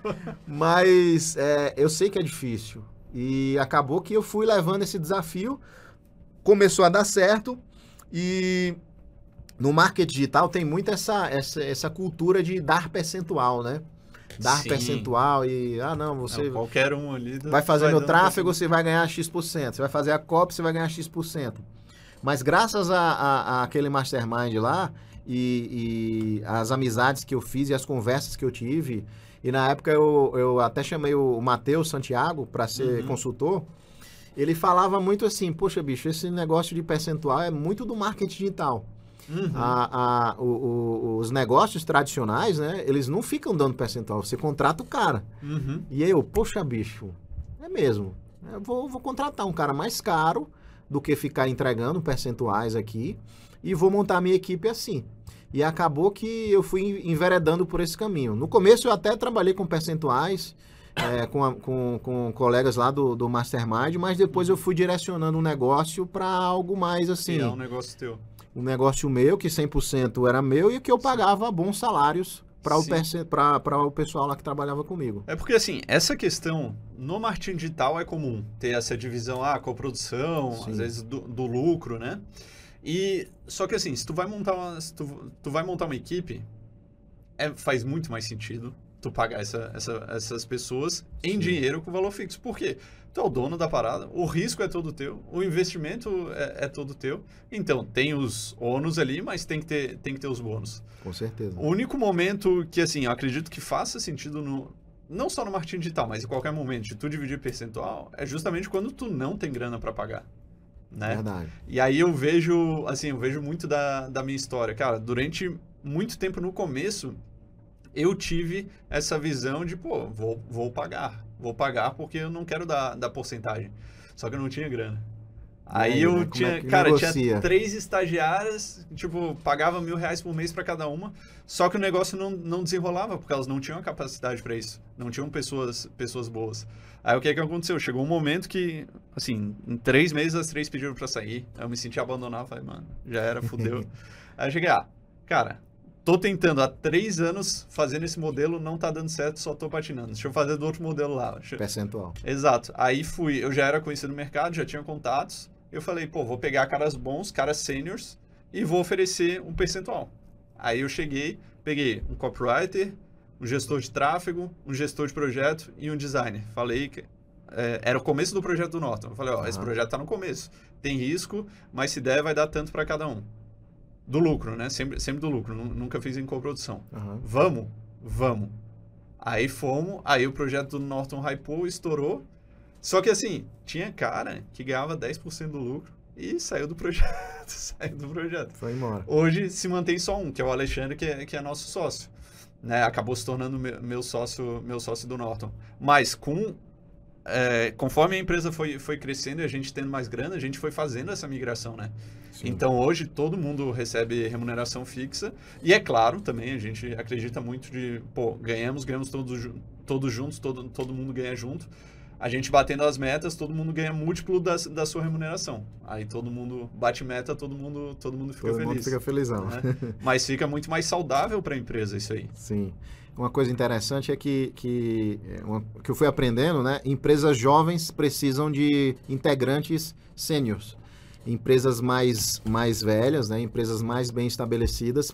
B: Mas é, eu sei que é difícil. E acabou que eu fui levando esse desafio. Começou a dar certo. E no marketing digital tem muito essa, essa, essa cultura de dar percentual, né? Dar
A: Sim.
B: percentual e. Ah, não, você.
A: Não, qualquer um ali.
B: vai fazer meu
A: dando
B: tráfego, você vai ganhar X%. Você vai fazer a copy, você vai ganhar X%. Mas graças a, a- a aquele mastermind lá e, e as amizades que eu fiz e as conversas que eu tive, e na época eu, eu até chamei o Matheus Santiago para ser
A: Uhum.
B: consultor, ele falava muito assim, poxa bicho, esse negócio de percentual é muito do marketing digital.
A: Uhum.
B: A- a- o- o- os negócios tradicionais, né, eles não ficam dando percentual, você contrata o cara.
A: Uhum.
B: E aí eu, poxa, bicho, é mesmo. Eu vou, vou contratar um cara mais caro do que ficar entregando percentuais aqui e vou montar a minha equipe assim. E acabou que eu fui enveredando por esse caminho. No começo eu até trabalhei com percentuais, é, com, a- com, com colegas lá do, do Mastermind, mas depois eu fui direcionando o negócio para algo mais assim,
A: Sim, é um negócio teu.
B: Um negócio meu, que 100% era meu e que eu pagava bons salários para o, pra- o pessoal lá que trabalhava comigo.
A: É porque, assim, essa questão no marketing digital é comum. Ter essa divisão, ah, coprodução,
B: Sim.
A: às vezes do, do lucro, né? E, só que assim, se tu vai montar uma, se tu, tu vai montar uma equipe, é, faz muito mais sentido tu pagar essa, essa- essas pessoas em
B: Sim.
A: dinheiro com valor fixo. Por quê? Tu é o dono da parada, o risco é todo teu, o investimento é, é todo teu. Então, tem os ônus ali, mas tem que ter, tem que ter os bônus.
B: Com certeza.
A: O único momento que, assim, eu acredito que faça sentido no. Não só no marketing digital, mas em qualquer momento de tu dividir percentual, é justamente quando tu não tem grana para pagar. Né?
B: Verdade.
A: E aí eu vejo, assim, eu vejo muito da, da minha história. Cara, durante muito tempo no começo, eu tive essa visão de, pô, vou, vou pagar. Vou pagar porque eu não quero dar, dar porcentagem. Só que eu não tinha grana. Aí
B: aí,
A: eu
B: né?
A: Tinha,
B: é
A: cara,
B: negocia?
A: tinha três estagiárias, tipo, pagava mil reais por mês para cada uma, só que o negócio não, não desenrolava, porque elas não tinham a capacidade para isso, não tinham pessoas, pessoas boas. Aí o que que aconteceu? Chegou um momento que, assim, em três meses as três pediram para sair, aí eu me senti abandonado, falei, mano, já era, fudeu. aí eu cheguei, ah, cara, tô tentando há três anos fazendo esse modelo, não tá dando certo, só tô patinando, deixa eu fazer do outro modelo lá.
B: Percentual.
A: Exato. Aí fui, eu já era conhecido no mercado, já tinha contatos. Eu falei, pô, vou pegar caras bons, caras seniors e vou oferecer um percentual. Aí eu cheguei, peguei um copywriter, um gestor de tráfego, um gestor de projeto e um designer. Falei que é, era o começo do projeto do Norton. Eu falei, ó, esse
B: Aham.
A: projeto tá no começo. Tem risco, mas se der vai dar tanto para cada um. Do lucro, né? Sempre, sempre do lucro. Nu- Nunca fiz em coprodução.
B: Aham.
A: Vamos? Vamos. Aí fomos, aí o projeto do Norton hypou, estourou. Só que assim, tinha cara que ganhava 10% do lucro e saiu do projeto, saiu do projeto.
B: Foi embora.
A: Hoje se mantém só um, que é o Alexandre, que é, que é nosso sócio. Né? Acabou se tornando meu, meu sócio, meu sócio do Norton. Mas com é, conforme a empresa foi, foi crescendo e a gente tendo mais grana, a gente foi fazendo essa migração, né?
B: Sim.
A: Então hoje todo mundo recebe remuneração fixa e é claro também a gente acredita muito de pô ganhamos ganhamos todos todos juntos todo todo mundo ganha junto a gente batendo as metas todo mundo ganha múltiplo da, da sua remuneração aí todo mundo bate meta todo mundo todo mundo fica
B: Todo
A: feliz
B: mundo fica felizão.
A: né? mas fica muito mais saudável para a empresa isso aí
B: Sim. Uma coisa interessante é que, que, é, uma- que eu fui aprendendo, né? Empresas jovens precisam de integrantes sêniores. Empresas mais, mais velhas, né? Empresas mais bem estabelecidas,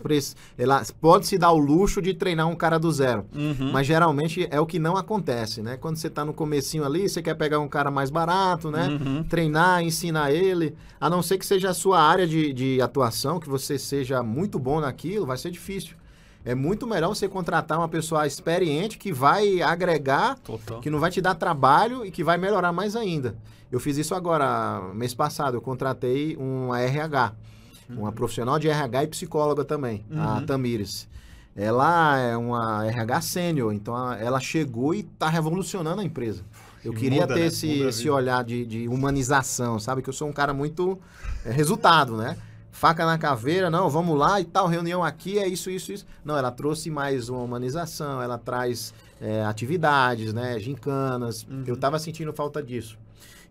B: elas pode se dar o luxo de treinar um cara do zero.
A: Uhum.
B: Mas geralmente é o que não acontece, né? Quando você está no comecinho ali, você quer pegar um cara mais barato, né?
A: Uhum.
B: treinar, ensinar ele, a não ser que seja a sua área de, de atuação, que você seja muito bom naquilo, vai ser difícil. É muito melhor você contratar uma pessoa experiente que vai agregar,
A: Total.
B: que não vai te dar trabalho e que vai melhorar mais ainda. Eu fiz isso agora, mês passado, eu contratei um RH, uma profissional de RH e psicóloga também, a
A: Uhum.
B: Tamires. Ela é uma RH sênior, então a- ela chegou e está revolucionando a empresa. Eu queria
A: muda,
B: ter
A: né?
B: esse,
A: a
B: esse olhar de, de humanização, sabe? Que eu sou um cara muito é, resultado, né? Faca na caveira, não, vamos lá e tal, reunião aqui, é isso, isso, isso. Não, ela trouxe mais uma humanização, ela traz é, atividades, né? Gincanas.
A: Uhum.
B: Eu tava sentindo falta disso.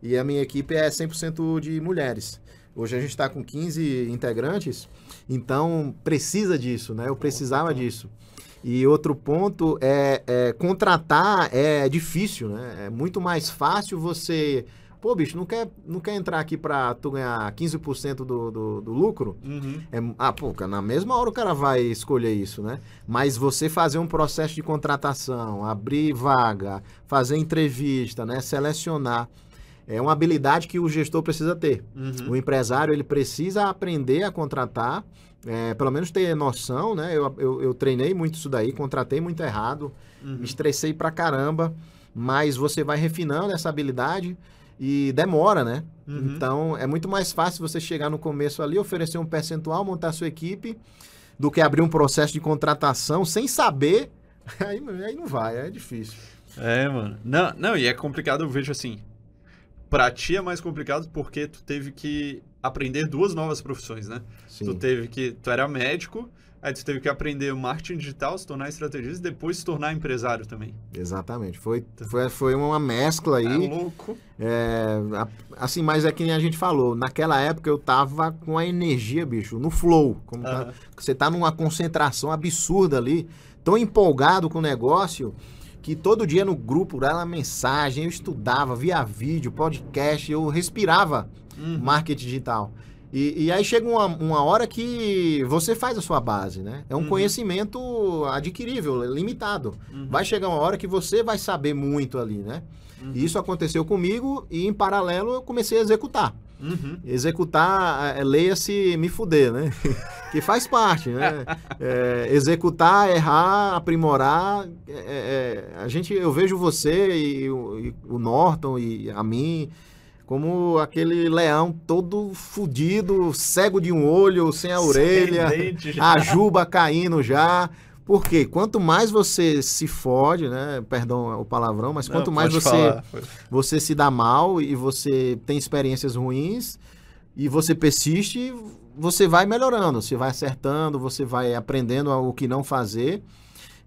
B: E a minha equipe é 100% de mulheres. Hoje a gente está com 15 integrantes, então precisa disso, né? Eu precisava disso. E outro ponto é, é contratar é difícil, né? É muito mais fácil você. Pô, bicho, não quer, não quer entrar aqui para tu ganhar 15% do, do, do lucro?
A: Uhum.
B: É, ah, pô, na mesma hora o cara vai escolher isso, né? Mas você fazer um processo de contratação, abrir vaga, fazer entrevista, né? Selecionar. É uma habilidade que o gestor precisa ter.
A: Uhum.
B: O empresário ele precisa aprender a contratar, é, pelo menos ter noção, né? Eu, eu, eu treinei muito isso daí, contratei muito errado,
A: Uhum.
B: me estressei pra caramba, mas você vai refinando essa habilidade e demora, né?
A: Uhum.
B: Então é muito mais fácil você chegar no começo ali, oferecer um percentual, montar sua equipe, do que abrir um processo de contratação sem saber. Aí, aí não vai, é difícil.
A: É, mano. Não, não, e é complicado, eu vejo assim. Pra ti é mais complicado porque tu teve que aprender duas novas profissões, né?
B: Sim.
A: Tu teve que. Tu era médico, aí tu teve que aprender marketing digital, se tornar estrategista e depois se tornar empresário também.
B: Exatamente. Foi, foi, foi uma mescla aí.
A: É louco.
B: É, assim, mas é que nem a gente falou. Naquela época eu tava com a energia, bicho, no flow. Como tá-
A: Aham.
B: você tá numa concentração absurda ali, tão empolgado com o negócio, que todo dia no grupo era mensagem, eu estudava, via vídeo, podcast, eu respirava
A: Uhum.
B: marketing digital. E, e aí chega uma, uma hora que você faz a sua base, né? É um
A: Uhum.
B: conhecimento adquirível, limitado.
A: Uhum.
B: Vai chegar uma hora que você vai saber muito ali, né?
A: Uhum.
B: E isso aconteceu comigo e, em paralelo, eu comecei a executar.
A: Uhum.
B: Executar, é, leia-se me fuder, né? que faz parte, né? É, executar, errar, aprimorar. é, é, a gente, eu vejo você e e o Norton e a mim como aquele leão todo fudido, cego de um olho, sem a orelha,
A: Sem já.
B: a juba caindo já. Porque quanto mais você se fode, né? Perdão o palavrão, mas quanto
A: Não,
B: mais você
A: falar.
B: você se dá mal e você tem experiências ruins e você persiste, você vai melhorando, você vai acertando, você vai aprendendo o que não fazer.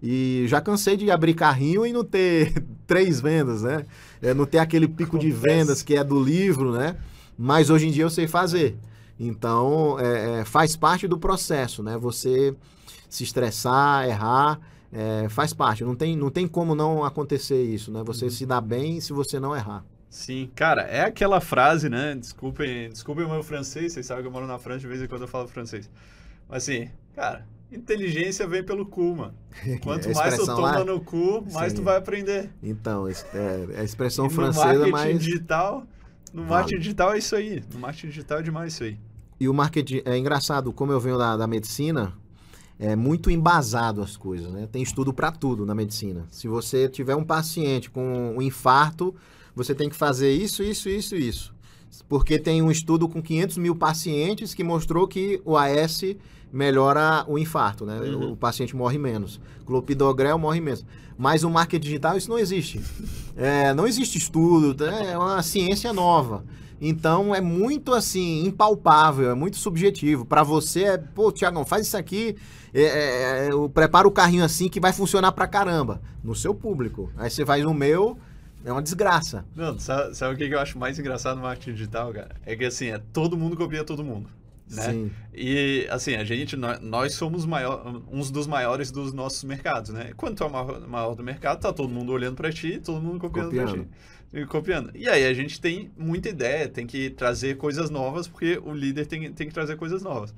B: E já cansei de abrir carrinho e não ter três vendas, né? É, não ter aquele pico de
A: Acontece.
B: vendas que é do livro, né? Mas hoje em dia eu sei fazer. Então, é, é, faz parte do processo, né? Você se estressar, errar, é, faz parte. Não tem, não tem como não acontecer isso, né? Você se dá bem se você não errar.
A: Sim, cara, é aquela frase, né? Desculpem, desculpem o meu francês, vocês sabem que eu moro na França, de vez em quando eu falo francês. Mas assim, cara, inteligência vem pelo cu, mano. Quanto mais tu toma
B: lá-
A: no cu, mais
B: Sim.
A: tu vai aprender.
B: Então, é, é a expressão
A: E no
B: francesa,
A: marketing
B: mas...
A: digital, no
B: Vale.
A: marketing digital é isso aí. No marketing digital é demais isso aí.
B: E o marketing, é engraçado, como eu venho da, da medicina, é muito embasado as coisas, né? Tem estudo para tudo na medicina. Se você tiver um paciente com um infarto, você tem que fazer isso, isso, isso, isso. Porque tem um estudo com 500 mil pacientes que mostrou que o AS melhora o infarto, né?
A: Uhum.
B: O paciente morre menos. Clopidogrel morre menos. Mas o marketing digital, isso não existe. É, não existe estudo, né? é uma ciência nova. Então é muito assim, impalpável, é muito subjetivo. Para você é, pô, Tiagão, faz isso aqui, é, é, é, eu preparo o carrinho assim que vai funcionar pra caramba. No seu público. Aí você faz no meu, é uma desgraça.
A: Não, sabe, sabe o que que eu acho mais engraçado no marketing digital, cara? É que assim, é todo mundo copia todo mundo. Né?
B: Sim.
A: E assim, a gente, nó- nós somos maior, uns dos maiores dos nossos mercados, né? Quando tu é o maior, maior do mercado, tá todo mundo olhando pra ti, todo mundo copiando, pra
B: Copiando.
A: ti. E copiando. E aí a gente tem muita ideia, tem que trazer coisas novas, porque o líder tem, tem que trazer coisas novas.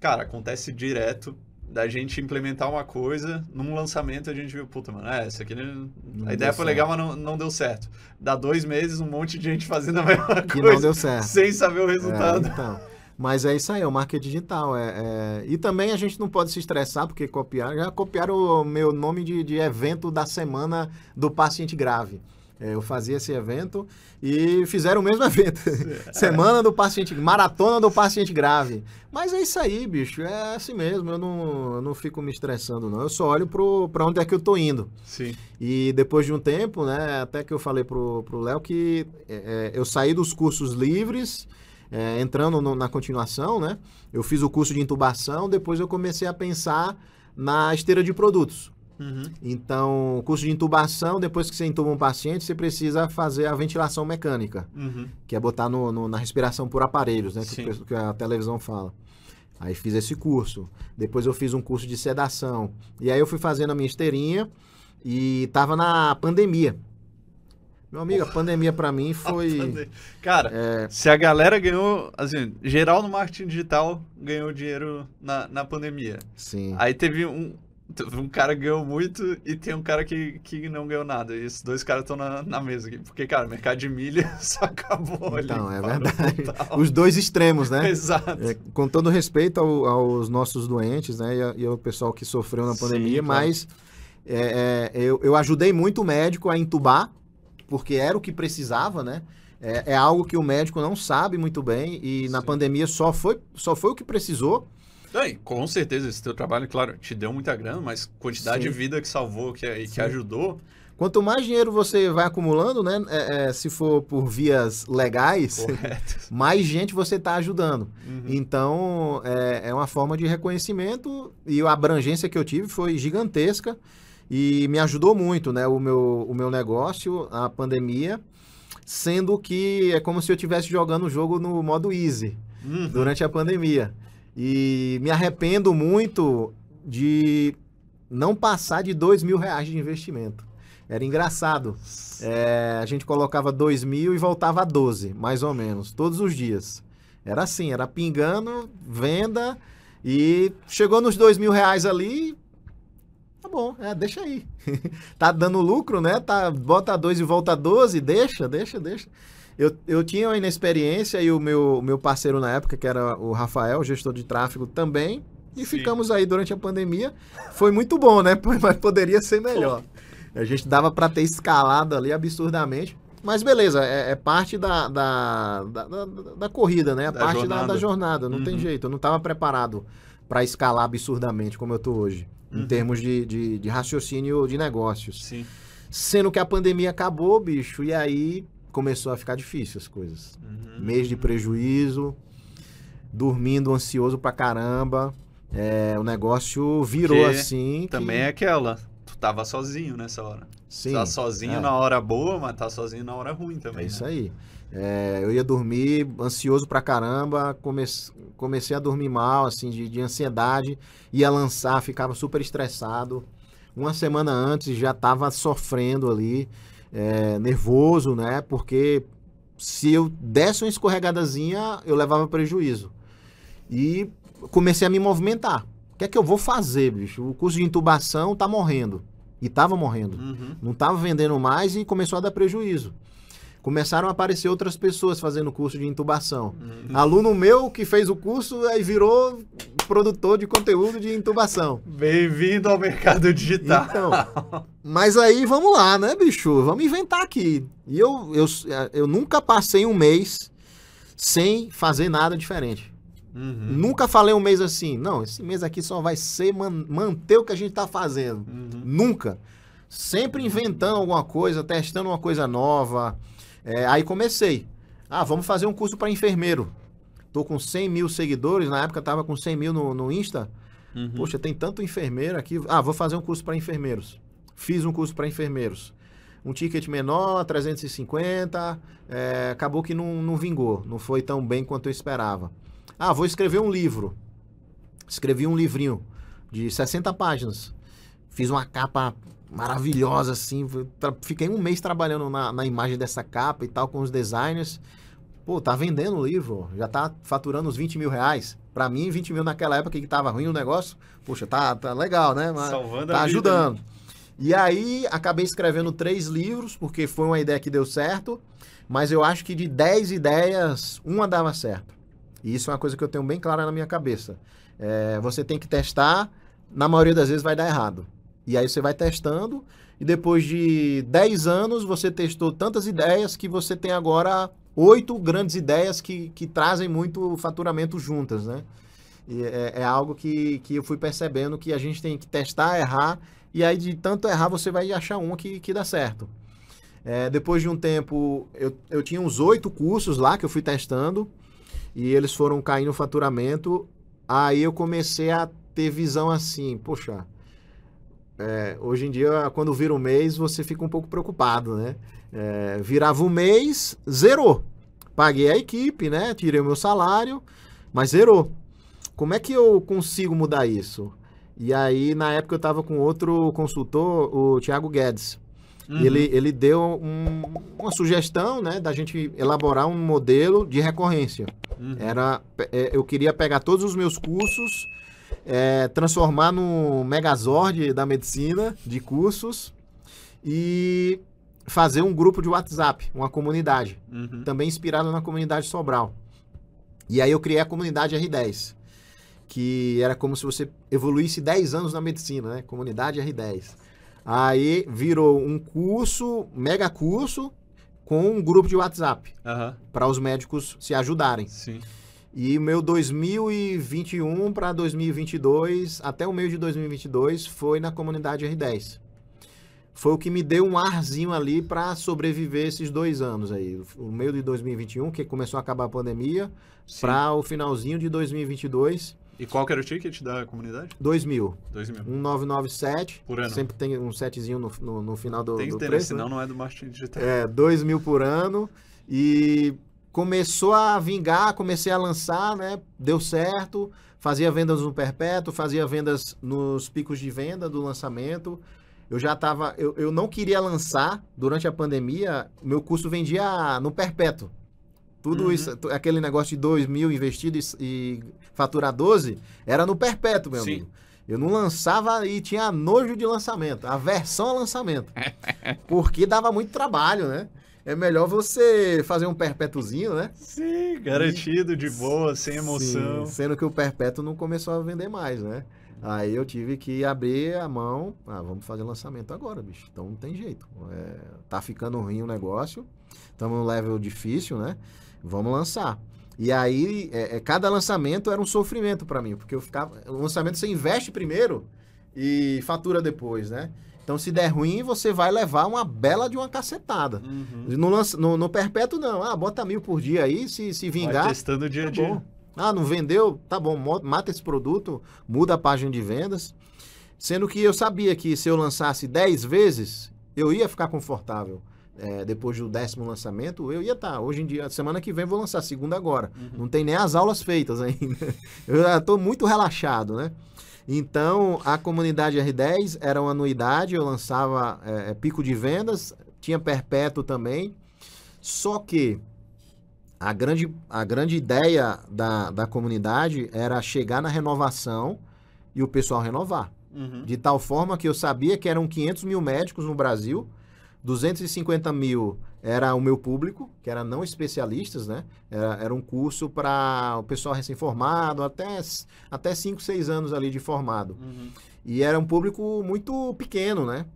A: Cara, acontece direto da gente implementar uma coisa, num lançamento a gente viu, puta, mano, é, essa aqui não- a ideia foi
B: certo.
A: legal, mas não, não deu certo. Dá dois meses, um monte de gente fazendo a mesma
B: Que
A: coisa,
B: não deu certo.
A: sem saber o
B: É,
A: resultado.
B: então. Mas é isso aí, é o marketing digital. É, é- E também a gente não pode se estressar, porque copiaram. Já copiaram o meu nome de, de evento da semana do paciente grave. É, eu fazia esse evento e fizeram o mesmo evento. semana do paciente, maratona do paciente grave. Mas é isso aí, bicho. É assim mesmo. Eu não, eu não fico me estressando, não. Eu só olho pro, pra onde é que eu tô indo.
A: Sim.
B: E depois de um tempo, né, até que eu falei pro, pro Léo que é, é, eu saí dos cursos livres, é, entrando no- na continuação, né? Eu fiz o curso de intubação, depois eu comecei a pensar na esteira de produtos.
A: Uhum.
B: Então, curso de intubação, depois que você intuba um paciente, você precisa fazer a ventilação mecânica,
A: Uhum.
B: que é botar no- no- na respiração por aparelhos, né? Que, que a televisão fala. Aí fiz esse curso. Depois eu fiz um curso de sedação. E aí eu fui fazendo a minha esteirinha e tava na pandemia. Meu amigo, a pandemia pra mim foi.
A: Cara,
B: é,
A: se a galera ganhou, assim, geral no marketing digital ganhou dinheiro na, na pandemia.
B: sim.
A: Aí teve um, teve um cara que ganhou muito e tem um cara que, que não ganhou nada. E esses dois caras estão na, na mesa aqui. Porque, cara, o mercado de milha só acabou ali.
B: Então, é verdade. Os dois extremos, né?
A: Exato.
B: É, com todo respeito ao- aos nossos doentes, né? E, a- e ao pessoal que sofreu na
A: Sim,
B: pandemia,
A: claro.
B: mas é, é, eu, eu ajudei muito o médico a entubar, porque era o que precisava, né? É, é algo que o médico não sabe muito bem e na
A: Sim.
B: pandemia só foi, só foi o que precisou.
A: Com certeza, esse teu trabalho, claro, te deu muita grana, mas quantidade
B: Sim.
A: de vida que salvou que, e que
B: Sim.
A: ajudou,
B: Quanto mais dinheiro você vai acumulando, né? é, é, se for por vias legais, mais gente você está ajudando.
A: Uhum.
B: Então, é, é uma forma de reconhecimento e a abrangência que eu tive foi gigantesca e me ajudou muito, né? O meu, o meu negócio, a pandemia, sendo que é como se eu estivesse jogando o jogo no modo easy
A: Uhum.
B: durante a pandemia. E me arrependo muito de não passar de dois mil reais de investimento. Era engraçado. É, a gente colocava dois mil e voltava a 12, mais ou menos, todos os dias. Era assim, era pingando, venda, e chegou nos dois mil reais ali, tá bom, é, deixa aí. tá dando lucro, né? Tá, bota dois e volta 12, deixa, deixa, deixa. Eu, eu tinha uma inexperiência e o meu, meu parceiro na época, que era o Rafael, gestor de tráfego, também. E
A: Sim.
B: ficamos aí durante a pandemia. Foi muito bom, né? Mas poderia ser melhor. A gente dava para ter escalado ali absurdamente. Mas beleza, é, é parte da, da, da, da- da corrida, né? É
A: Da
B: parte da,
A: jornada.
B: da jornada. Não tem
A: Uhum.
B: jeito. Eu não estava preparado para escalar absurdamente como eu tô hoje. Em
A: Uhum.
B: termos de, de, de raciocínio de negócios.
A: Sim.
B: Sendo que a pandemia acabou, bicho, e aí começou a ficar difícil as coisas.
A: Uhum.
B: Mês de prejuízo, dormindo ansioso pra caramba. É, o negócio virou
A: Porque
B: assim. que-
A: Também é aquela. Tu tava sozinho nessa hora.
B: Sim,
A: tá sozinho
B: é.
A: na hora boa, mas tá sozinho na hora ruim também.
B: É isso
A: né?
B: aí. É, eu ia dormir ansioso pra caramba, come- comecei a dormir mal, assim, de, de ansiedade, ia lançar, ficava super estressado. Uma semana antes já tava sofrendo ali, é, nervoso, né? Porque se eu desse uma escorregadazinha, eu levava prejuízo. E comecei a me movimentar. O que é que eu vou fazer, bicho? O curso de intubação tá morrendo. E tava morrendo
A: Uhum.
B: não estava vendendo mais e começou a dar prejuízo. Começaram a aparecer outras pessoas fazendo curso de intubação.
A: Uhum.
B: Aluno meu que fez o curso aí virou produtor de conteúdo de intubação.
A: Bem-vindo ao mercado digital.
B: Então, mas aí vamos lá, né, bicho? Vamos inventar aqui. E eu, eu, eu nunca passei um mês sem fazer nada diferente.
A: Uhum.
B: Nunca falei um mês assim, não, esse mês aqui só vai ser man- manter o que a gente tá fazendo.
A: Uhum.
B: Nunca. Sempre inventando alguma coisa, testando uma coisa nova. É, aí comecei. Ah, vamos fazer um curso para enfermeiro. Tô com 100 mil seguidores, na época tava com 100 mil no, no Insta.
A: Uhum.
B: Poxa, tem tanto enfermeiro aqui. Ah, vou fazer um curso para enfermeiros. Fiz um curso para enfermeiros. Um ticket menor, 350. é, acabou que não, não vingou. Não foi tão bem quanto eu esperava. Ah, vou escrever um livro. Escrevi um livrinho de 60 páginas. Fiz uma capa maravilhosa, assim. Fiquei um mês trabalhando na, na imagem dessa capa e tal, com os designers. Pô, tá vendendo o livro, já tá faturando uns 20 mil reais. Pra mim, 20 mil naquela época que tava ruim o negócio, poxa, tá, tá legal, né? Mas
A: Salvando a
B: tá
A: vida,
B: ajudando. E aí, acabei escrevendo três livros, porque foi uma ideia que deu certo. Mas eu acho que de 10 ideias, uma dava certo. E isso é uma coisa que eu tenho bem clara na minha cabeça. É, você tem que testar, na maioria das vezes vai dar errado. E aí você vai testando, e depois de 10 anos você testou tantas ideias que você tem agora oito grandes ideias que, que trazem muito faturamento juntas, né? E é, é algo que, que eu fui percebendo que a gente tem que testar, errar, e aí de tanto errar você vai achar uma que, que dá certo. É, depois de um tempo, eu, eu tinha uns oito cursos lá que eu fui testando, e eles foram caindo no faturamento. Aí eu comecei a ter visão assim, poxa, é, hoje em dia, quando vira um mês, você fica um pouco preocupado, né? É, virava um mês, zerou. Paguei a equipe, né? Tirei o meu salário, mas zerou. Como é que eu consigo mudar isso? E aí, na época, eu estava com outro consultor, o Thiago Guedes.
A: Uhum.
B: Ele, ele deu um- uma sugestão, né, da gente elaborar um modelo de recorrência.
A: Uhum.
B: Era, é, eu queria pegar todos os meus cursos, é, transformar no Megazord da medicina de cursos e fazer um grupo de WhatsApp, uma comunidade,
A: Uhum.
B: também inspirado na comunidade Sobral. E aí eu criei a comunidade R10, que era como se você evoluísse 10 anos na medicina, né? Comunidade R10. Aí virou um curso, mega curso, com um grupo de WhatsApp
A: Aham.
B: para os médicos se ajudarem.
A: Sim.
B: E meu 2021 para 2022, até o meio de 2022, foi na comunidade R10. Foi o que me deu um arzinho ali para sobreviver esses dois anos aí. O meio de 2021, que começou a acabar a pandemia, para o finalzinho de 2022,
A: E qual que era o ticket da comunidade?
B: 2000.
A: 2 mil.
B: 1997.
A: Por ano.
B: Sempre tem um setzinho no, no, no final do,
A: Tem que
B: do
A: ter, né?
B: preço. né?
A: senão não é do marketing digital.
B: É, 2 mil por ano. E começou a vingar, comecei a lançar, né? Deu certo. Fazia vendas no perpétuo, fazia vendas nos picos de venda do lançamento. Eu já estava. Eu, eu não queria lançar durante a pandemia, meu curso vendia no perpétuo. Tudo
A: Uhum.
B: isso, aquele negócio de 2 mil investido e, e faturar 12, era no perpétuo, meu
A: Sim.
B: amigo. Eu não lançava e tinha nojo de lançamento, aversão ao lançamento. Porque dava muito trabalho, né? É melhor você fazer um perpétuozinho, né?
A: Sim, garantido, de boa, sem emoção.
B: Sim, sendo que o perpétuo não começou a vender mais, né? Aí eu tive que abrir a mão. Ah, vamos fazer lançamento agora, bicho. Então não tem jeito. É, tá ficando ruim o negócio. Estamos no level difícil, né? Vamos lançar. E aí, é, é, cada lançamento era um sofrimento para mim, porque eu ficava. O lançamento você investe primeiro e fatura depois, né? Então, se der ruim, você vai levar uma bela de uma cacetada.
A: Uhum.
B: No, lança- no, no perpétuo, não. Ah, bota mil por dia aí, se, se
A: Vai
B: vingar.
A: testando dia a
B: Tá
A: dia.
B: bom. Ah, não vendeu? Tá bom, mata esse produto, muda a página de vendas. Sendo que eu sabia que se eu lançasse 10 vezes, eu ia ficar confortável. É, depois do décimo lançamento, eu ia estar. Hoje em dia, semana que vem, vou lançar a segunda agora.
A: Uhum.
B: Não tem nem as aulas feitas ainda. Eu já estou muito relaxado, né? Então, a comunidade R10 era uma anuidade, eu lançava é, é, pico de vendas, tinha perpétuo também. Só que a grande, a grande ideia da, da comunidade era chegar na renovação e o pessoal renovar.
A: Uhum.
B: De tal forma que eu sabia que eram 500 mil médicos no Brasil, 250 mil era o meu público, que era não especialistas, né? Era, era um curso para o pessoal recém-formado, até, até 5, 6 anos ali de formado.
A: Uhum.
B: E era um público muito pequeno, né?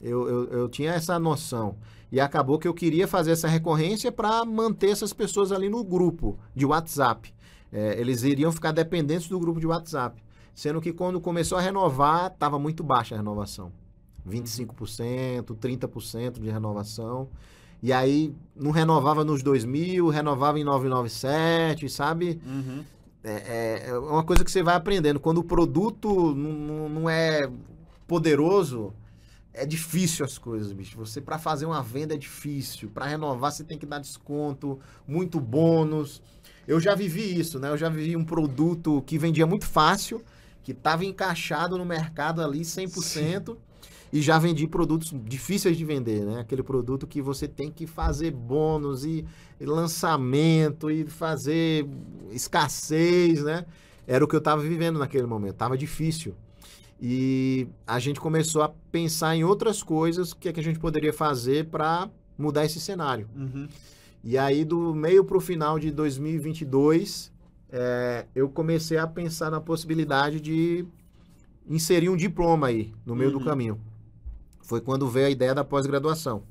B: Eu, eu, eu tinha essa noção. E acabou que eu queria fazer essa recorrência para manter essas pessoas ali no grupo de WhatsApp. É, eles iriam ficar dependentes do grupo de WhatsApp. Sendo que quando começou a renovar, estava muito baixa a renovação. 25%, 30% de renovação. E aí não renovava nos 2000, renovava em 997, sabe?
A: Uhum.
B: É, é uma coisa que você vai aprendendo. Quando o produto não, não é poderoso, é difícil as coisas, bicho. Você para fazer uma venda é difícil, para renovar você tem que dar desconto, muito bônus. Eu já vivi isso, né? Eu já vivi um produto que vendia muito fácil, que estava encaixado no mercado ali 100%. Sim. E já vendi produtos difíceis de vender, né? Aquele produto que você tem que fazer bônus e, e lançamento e fazer escassez, né? Era o que eu estava vivendo naquele momento. Tava difícil. E a gente começou a pensar em outras coisas, o que, é que a gente poderia fazer para mudar esse cenário.
A: Uhum.
B: E aí, do meio para o final de 2022, é, eu comecei a pensar na possibilidade de inserir um diploma aí, no meio uhum. do caminho. Foi quando veio a ideia da pós-graduação.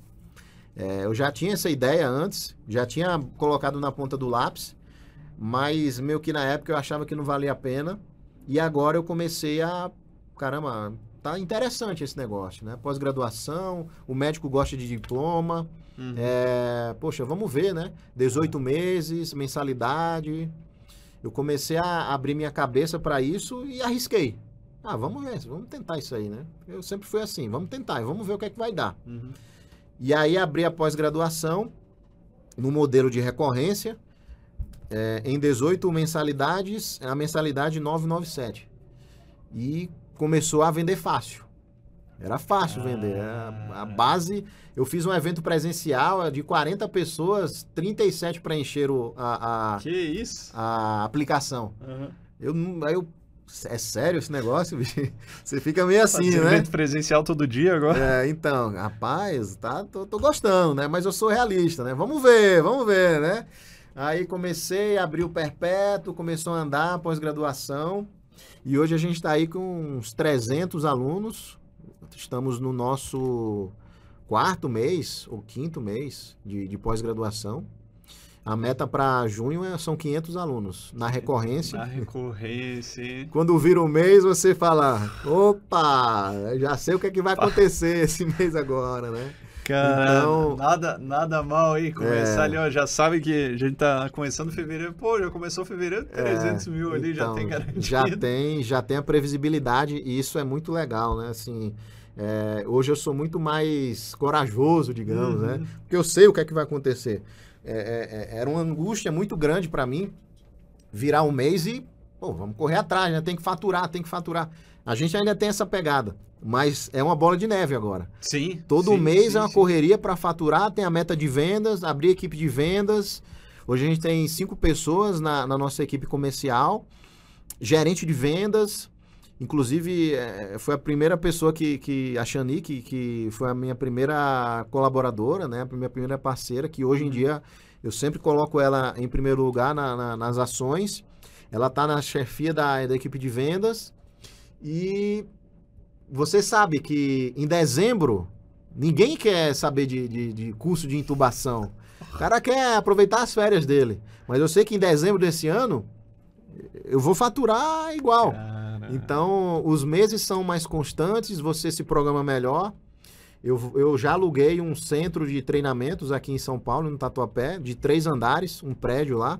B: É, eu já tinha essa ideia antes, já tinha colocado na ponta do lápis, mas meio que na época eu achava que não valia a pena. E agora eu comecei a caramba, tá interessante esse negócio, né? Pós-graduação, o médico gosta de diploma. Uhum. É, poxa, vamos ver, né? 18 meses, mensalidade. Eu comecei a abrir minha cabeça para isso e arrisquei. Ah, vamos ver, vamos tentar isso aí, né? Eu sempre fui assim, vamos tentar, vamos ver o que é que vai dar.
A: Uhum.
B: E aí abri a pós-graduação no modelo de recorrência, é, em 18 mensalidades, a mensalidade 997. E começou a vender fácil. Era fácil ah. vender. A, a, base, eu fiz um evento presencial de 40 pessoas, 37 preencheram a, a,
A: que isso?
B: a aplicação.
A: Uhum.
B: Eu, aí eu, é sério esse negócio, bicho? Você fica meio assim, Fazer né?
A: evento presencial todo dia agora.
B: É, então, rapaz, tá, tô, tô gostando, né? Mas eu sou realista, né? Vamos ver, vamos ver, né? Aí comecei, abri o perpétuo, começou a andar pós-graduação. E hoje a gente está aí com uns 300 alunos. Estamos no nosso quarto mês ou quinto mês de, de pós-graduação. A meta para junho é, são 500 alunos na recorrência.
A: Na recorrência.
B: Quando vira o mês, você fala: opa, já sei o que, é que vai acontecer esse mês agora, né?
A: Cara, então, nada, nada mal aí começar é... ali, ó, já sabe que a gente tá começando fevereiro, pô, já começou fevereiro, 300 é, mil ali, então, já tem garantia.
B: Já tem, já tem a previsibilidade e isso é muito legal, né, assim... É, hoje eu sou muito mais corajoso, digamos, né? uhum. né? Porque eu sei o que é que vai acontecer. É, é, é era uma angústia muito grande para mim virar um mês e, pô, vamos correr atrás, né? Tem que faturar, tem que faturar. A gente ainda tem essa pegada. Mas é uma bola de neve agora.
A: Sim.
B: Todo
A: sim,
B: mês
A: sim,
B: é uma
A: sim.
B: correria para faturar, tem a meta de vendas, abrir equipe de vendas. Hoje a gente tem cinco pessoas na, na nossa equipe comercial, gerente de vendas. Inclusive, é, foi a primeira pessoa que, que a Shani, que, que foi a minha primeira colaboradora, né? A minha primeira parceira, que hoje em uhum. dia eu sempre coloco ela em primeiro lugar na, na, nas ações. Ela está na chefia da, da equipe de vendas. E você sabe que em dezembro ninguém quer saber de, de, de, curso de intubação. O cara quer aproveitar as férias dele. Mas eu sei que em dezembro desse ano eu vou faturar igual. Então, os meses são mais constantes, você se programa melhor. Eu, eu já aluguei um centro de treinamentos aqui em São Paulo, no Tatuapé, de três andares, um prédio lá,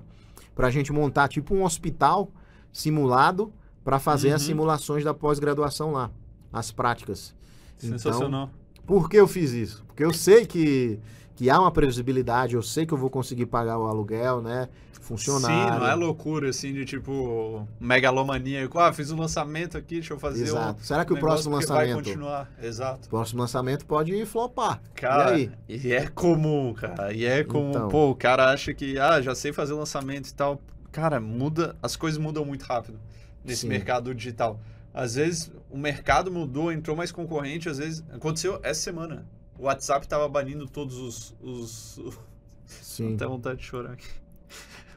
B: para a gente montar tipo um hospital simulado para fazer uhum. as simulações da pós-graduação lá as práticas.
A: Sensacional.
B: Então, por que eu fiz isso? Porque eu sei que, que há uma previsibilidade, eu sei que eu vou conseguir pagar o aluguel, né? Funcionário.
A: Sim, não é loucura assim de tipo megalomania. Ah, fiz um lançamento aqui, deixa eu fazer
B: Exato.
A: Um,
B: Será que o próximo lançamento
A: vai continuar? Exato. O
B: próximo lançamento pode flopar.
A: Cara,
B: e,
A: aí? e é comum, cara. E é comum. Então, Pô, o cara acha que ah, já sei fazer lançamento e tal. Cara, muda, as coisas mudam muito rápido nesse sim. mercado digital. Às vezes o mercado mudou, entrou mais concorrente, às vezes. Aconteceu essa semana. O WhatsApp estava banindo todos os. os...
B: Sim.
A: Até vontade de chorar aqui.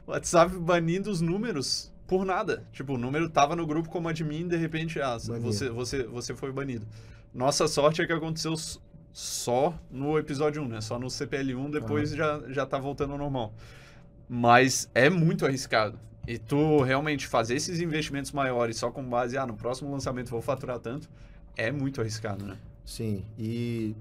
A: O WhatsApp banindo os números por nada. Tipo, o número tava no grupo como admin, de repente, ah, você, você, você foi banido. Nossa sorte é que aconteceu só no episódio 1, né? Só no CPL1, depois já, já tá voltando ao normal. Mas é muito arriscado. E tu realmente fazer esses investimentos maiores só com base, ah, no próximo lançamento vou faturar tanto, é muito arriscado, né?
B: Sim, e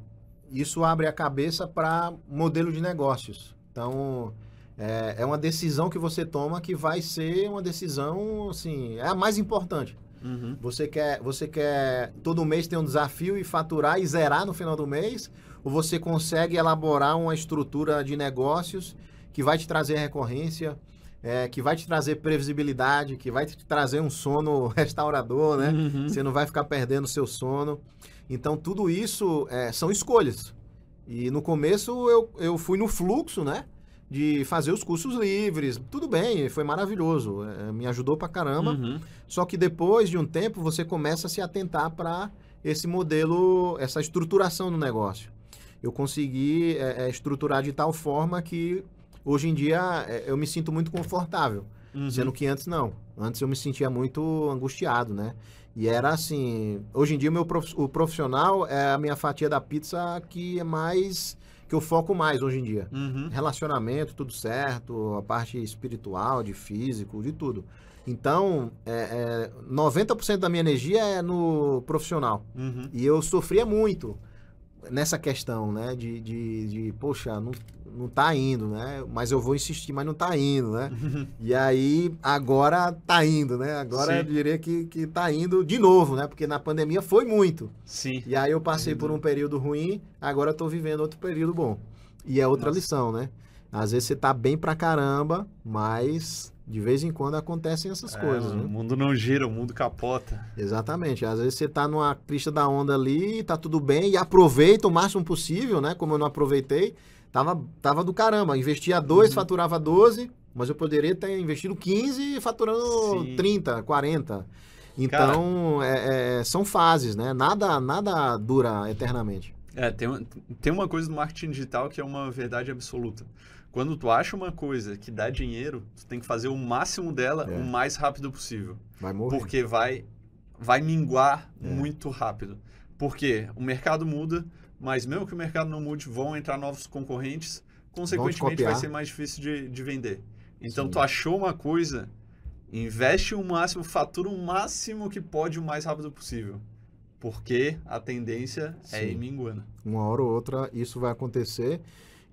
B: isso abre a cabeça para modelo de negócios. Então, é, é, uma decisão que você toma que vai ser uma decisão, assim, é a mais importante. Uhum. Você, quer, você quer todo mês ter um desafio e faturar e zerar no final do mês? Ou você consegue elaborar uma estrutura de negócios que vai te trazer recorrência, é, que vai te trazer previsibilidade, que vai te trazer um sono restaurador, né? Uhum. Você não vai ficar perdendo seu sono. Então, tudo isso é, são escolhas. E no começo eu, eu fui no fluxo, né? De fazer os cursos livres. Tudo bem, foi maravilhoso. É, me ajudou pra caramba. Uhum. Só que depois de um tempo você começa a se atentar para esse modelo, essa estruturação do negócio. Eu consegui é, é estruturar de tal forma que Hoje em dia é, eu me sinto muito confortável, uhum. sendo que antes não. Antes eu me sentia muito angustiado, né? E era assim, hoje em dia o meu prof, o profissional é a minha fatia da pizza que é mais que eu foco mais hoje em dia. Uhum. Relacionamento, tudo certo, a parte espiritual, de físico, de tudo. Então, é, é, 90% da minha energia é no profissional. Uhum. E eu sofria muito nessa questão, né? De, de, de, poxa, não, não tá indo, né? Mas eu vou insistir, mas não tá indo, né? e aí, agora tá indo, né? Agora Sim. eu diria que, que tá indo de novo, né? Porque na pandemia foi muito.
A: Sim.
B: E aí eu passei por um período ruim, agora eu tô vivendo outro período bom. E é outra Nossa. lição, né? Às vezes você tá bem pra caramba, mas de vez em quando acontecem essas é, coisas.
A: O né? mundo não gira, o mundo capota.
B: Exatamente. Às vezes você tá numa crista da onda ali, tá tudo bem, e aproveita o máximo possível, né? Como eu não aproveitei, tava, tava do caramba. Investia 2, uhum. faturava 12, mas eu poderia ter investido 15 e faturando Sim. 30, 40. Então, é, é, são fases, né? Nada, nada dura eternamente.
A: É, tem, tem uma coisa do marketing digital que é uma verdade absoluta quando tu acha uma coisa que dá dinheiro, tu tem que fazer o máximo dela é. o mais rápido possível.
B: Vai morrer.
A: Porque vai, vai minguar é. muito rápido. Porque o mercado muda, mas mesmo que o mercado não mude, vão entrar novos concorrentes, consequentemente vai ser mais difícil de, de vender. Então, Sim. tu achou uma coisa, investe o máximo, fatura o máximo que pode o mais rápido possível. Porque a tendência é Sim. é ir minguando.
B: Uma hora ou outra isso vai acontecer.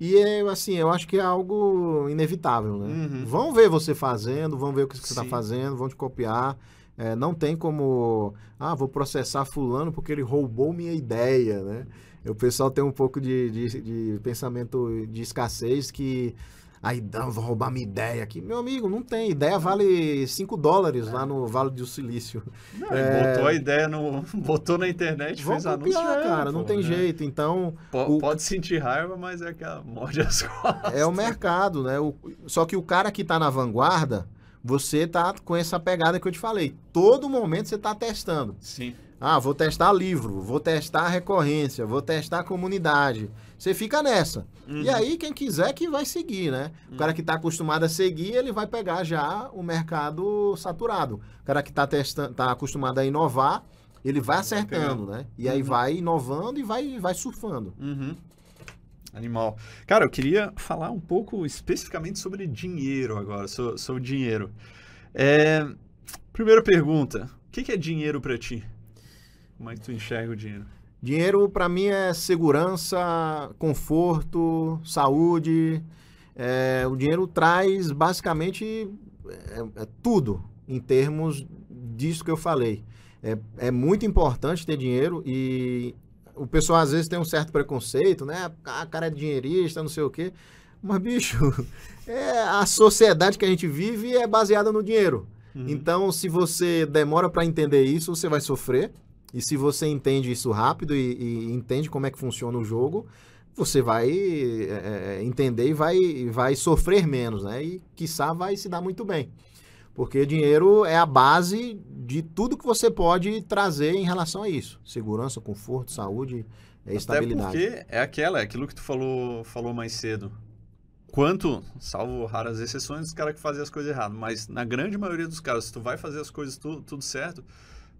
B: E é assim, eu acho que é algo inevitável, né? Uhum. Vão ver você fazendo, vão ver o que você está fazendo, vão te copiar. É, não tem como, ah, vou processar fulano porque ele roubou minha ideia, né? O pessoal tem um pouco de, de, de pensamento de escassez que Aí vou roubar minha ideia aqui. Meu amigo, não tem. Ideia vale 5 dólares é. lá no Vale do Silício.
A: Não, é... Botou a ideia no. Botou na internet,
B: Vamos fez copiar, anúncio. cara, pô, não tem né? jeito. Então.
A: P o... Pode sentir raiva, mas é que a morde as costas.
B: É o mercado, né? O... Só que o cara que tá na vanguarda, você tá com essa pegada que eu te falei. Todo momento você tá testando.
A: Sim.
B: Ah, vou testar livro, vou testar recorrência, vou testar comunidade. Você fica nessa. Uhum. E aí, quem quiser que vai seguir, né? O cara que está acostumado a seguir, ele vai pegar já o mercado saturado. O cara que está tá acostumado a inovar, ele vai acertando, né? E aí uhum. vai inovando e vai, vai surfando.
A: Uhum. Animal. Cara, eu queria falar um pouco especificamente sobre dinheiro agora, sobre, sobre dinheiro. É... Primeira pergunta: o que é dinheiro para ti? Como é que tu enxerga o dinheiro?
B: Dinheiro para mim é segurança, conforto, saúde. É, o dinheiro traz basicamente é, é tudo em termos disso que eu falei. É, é muito importante ter dinheiro e o pessoal às vezes tem um certo preconceito, né? A ah, cara é dinheirista, não sei o quê. Mas, bicho, é, a sociedade que a gente vive é baseada no dinheiro. Uhum. Então, se você demora para entender isso, você vai sofrer. E se você entende isso rápido e, e entende como é que funciona o jogo, você vai é, é, entender e vai, vai sofrer menos, né? E, quiçá, vai se dar muito bem. Porque dinheiro é a base de tudo que você pode trazer em relação a isso. Segurança, conforto, saúde, é, estabilidade.
A: porque é aquela, é aquilo que tu falou, falou mais cedo. Quanto, salvo raras exceções, os caras que fazem as coisas erradas. Mas na grande maioria dos casos, se tu vai fazer as coisas tu, tudo certo,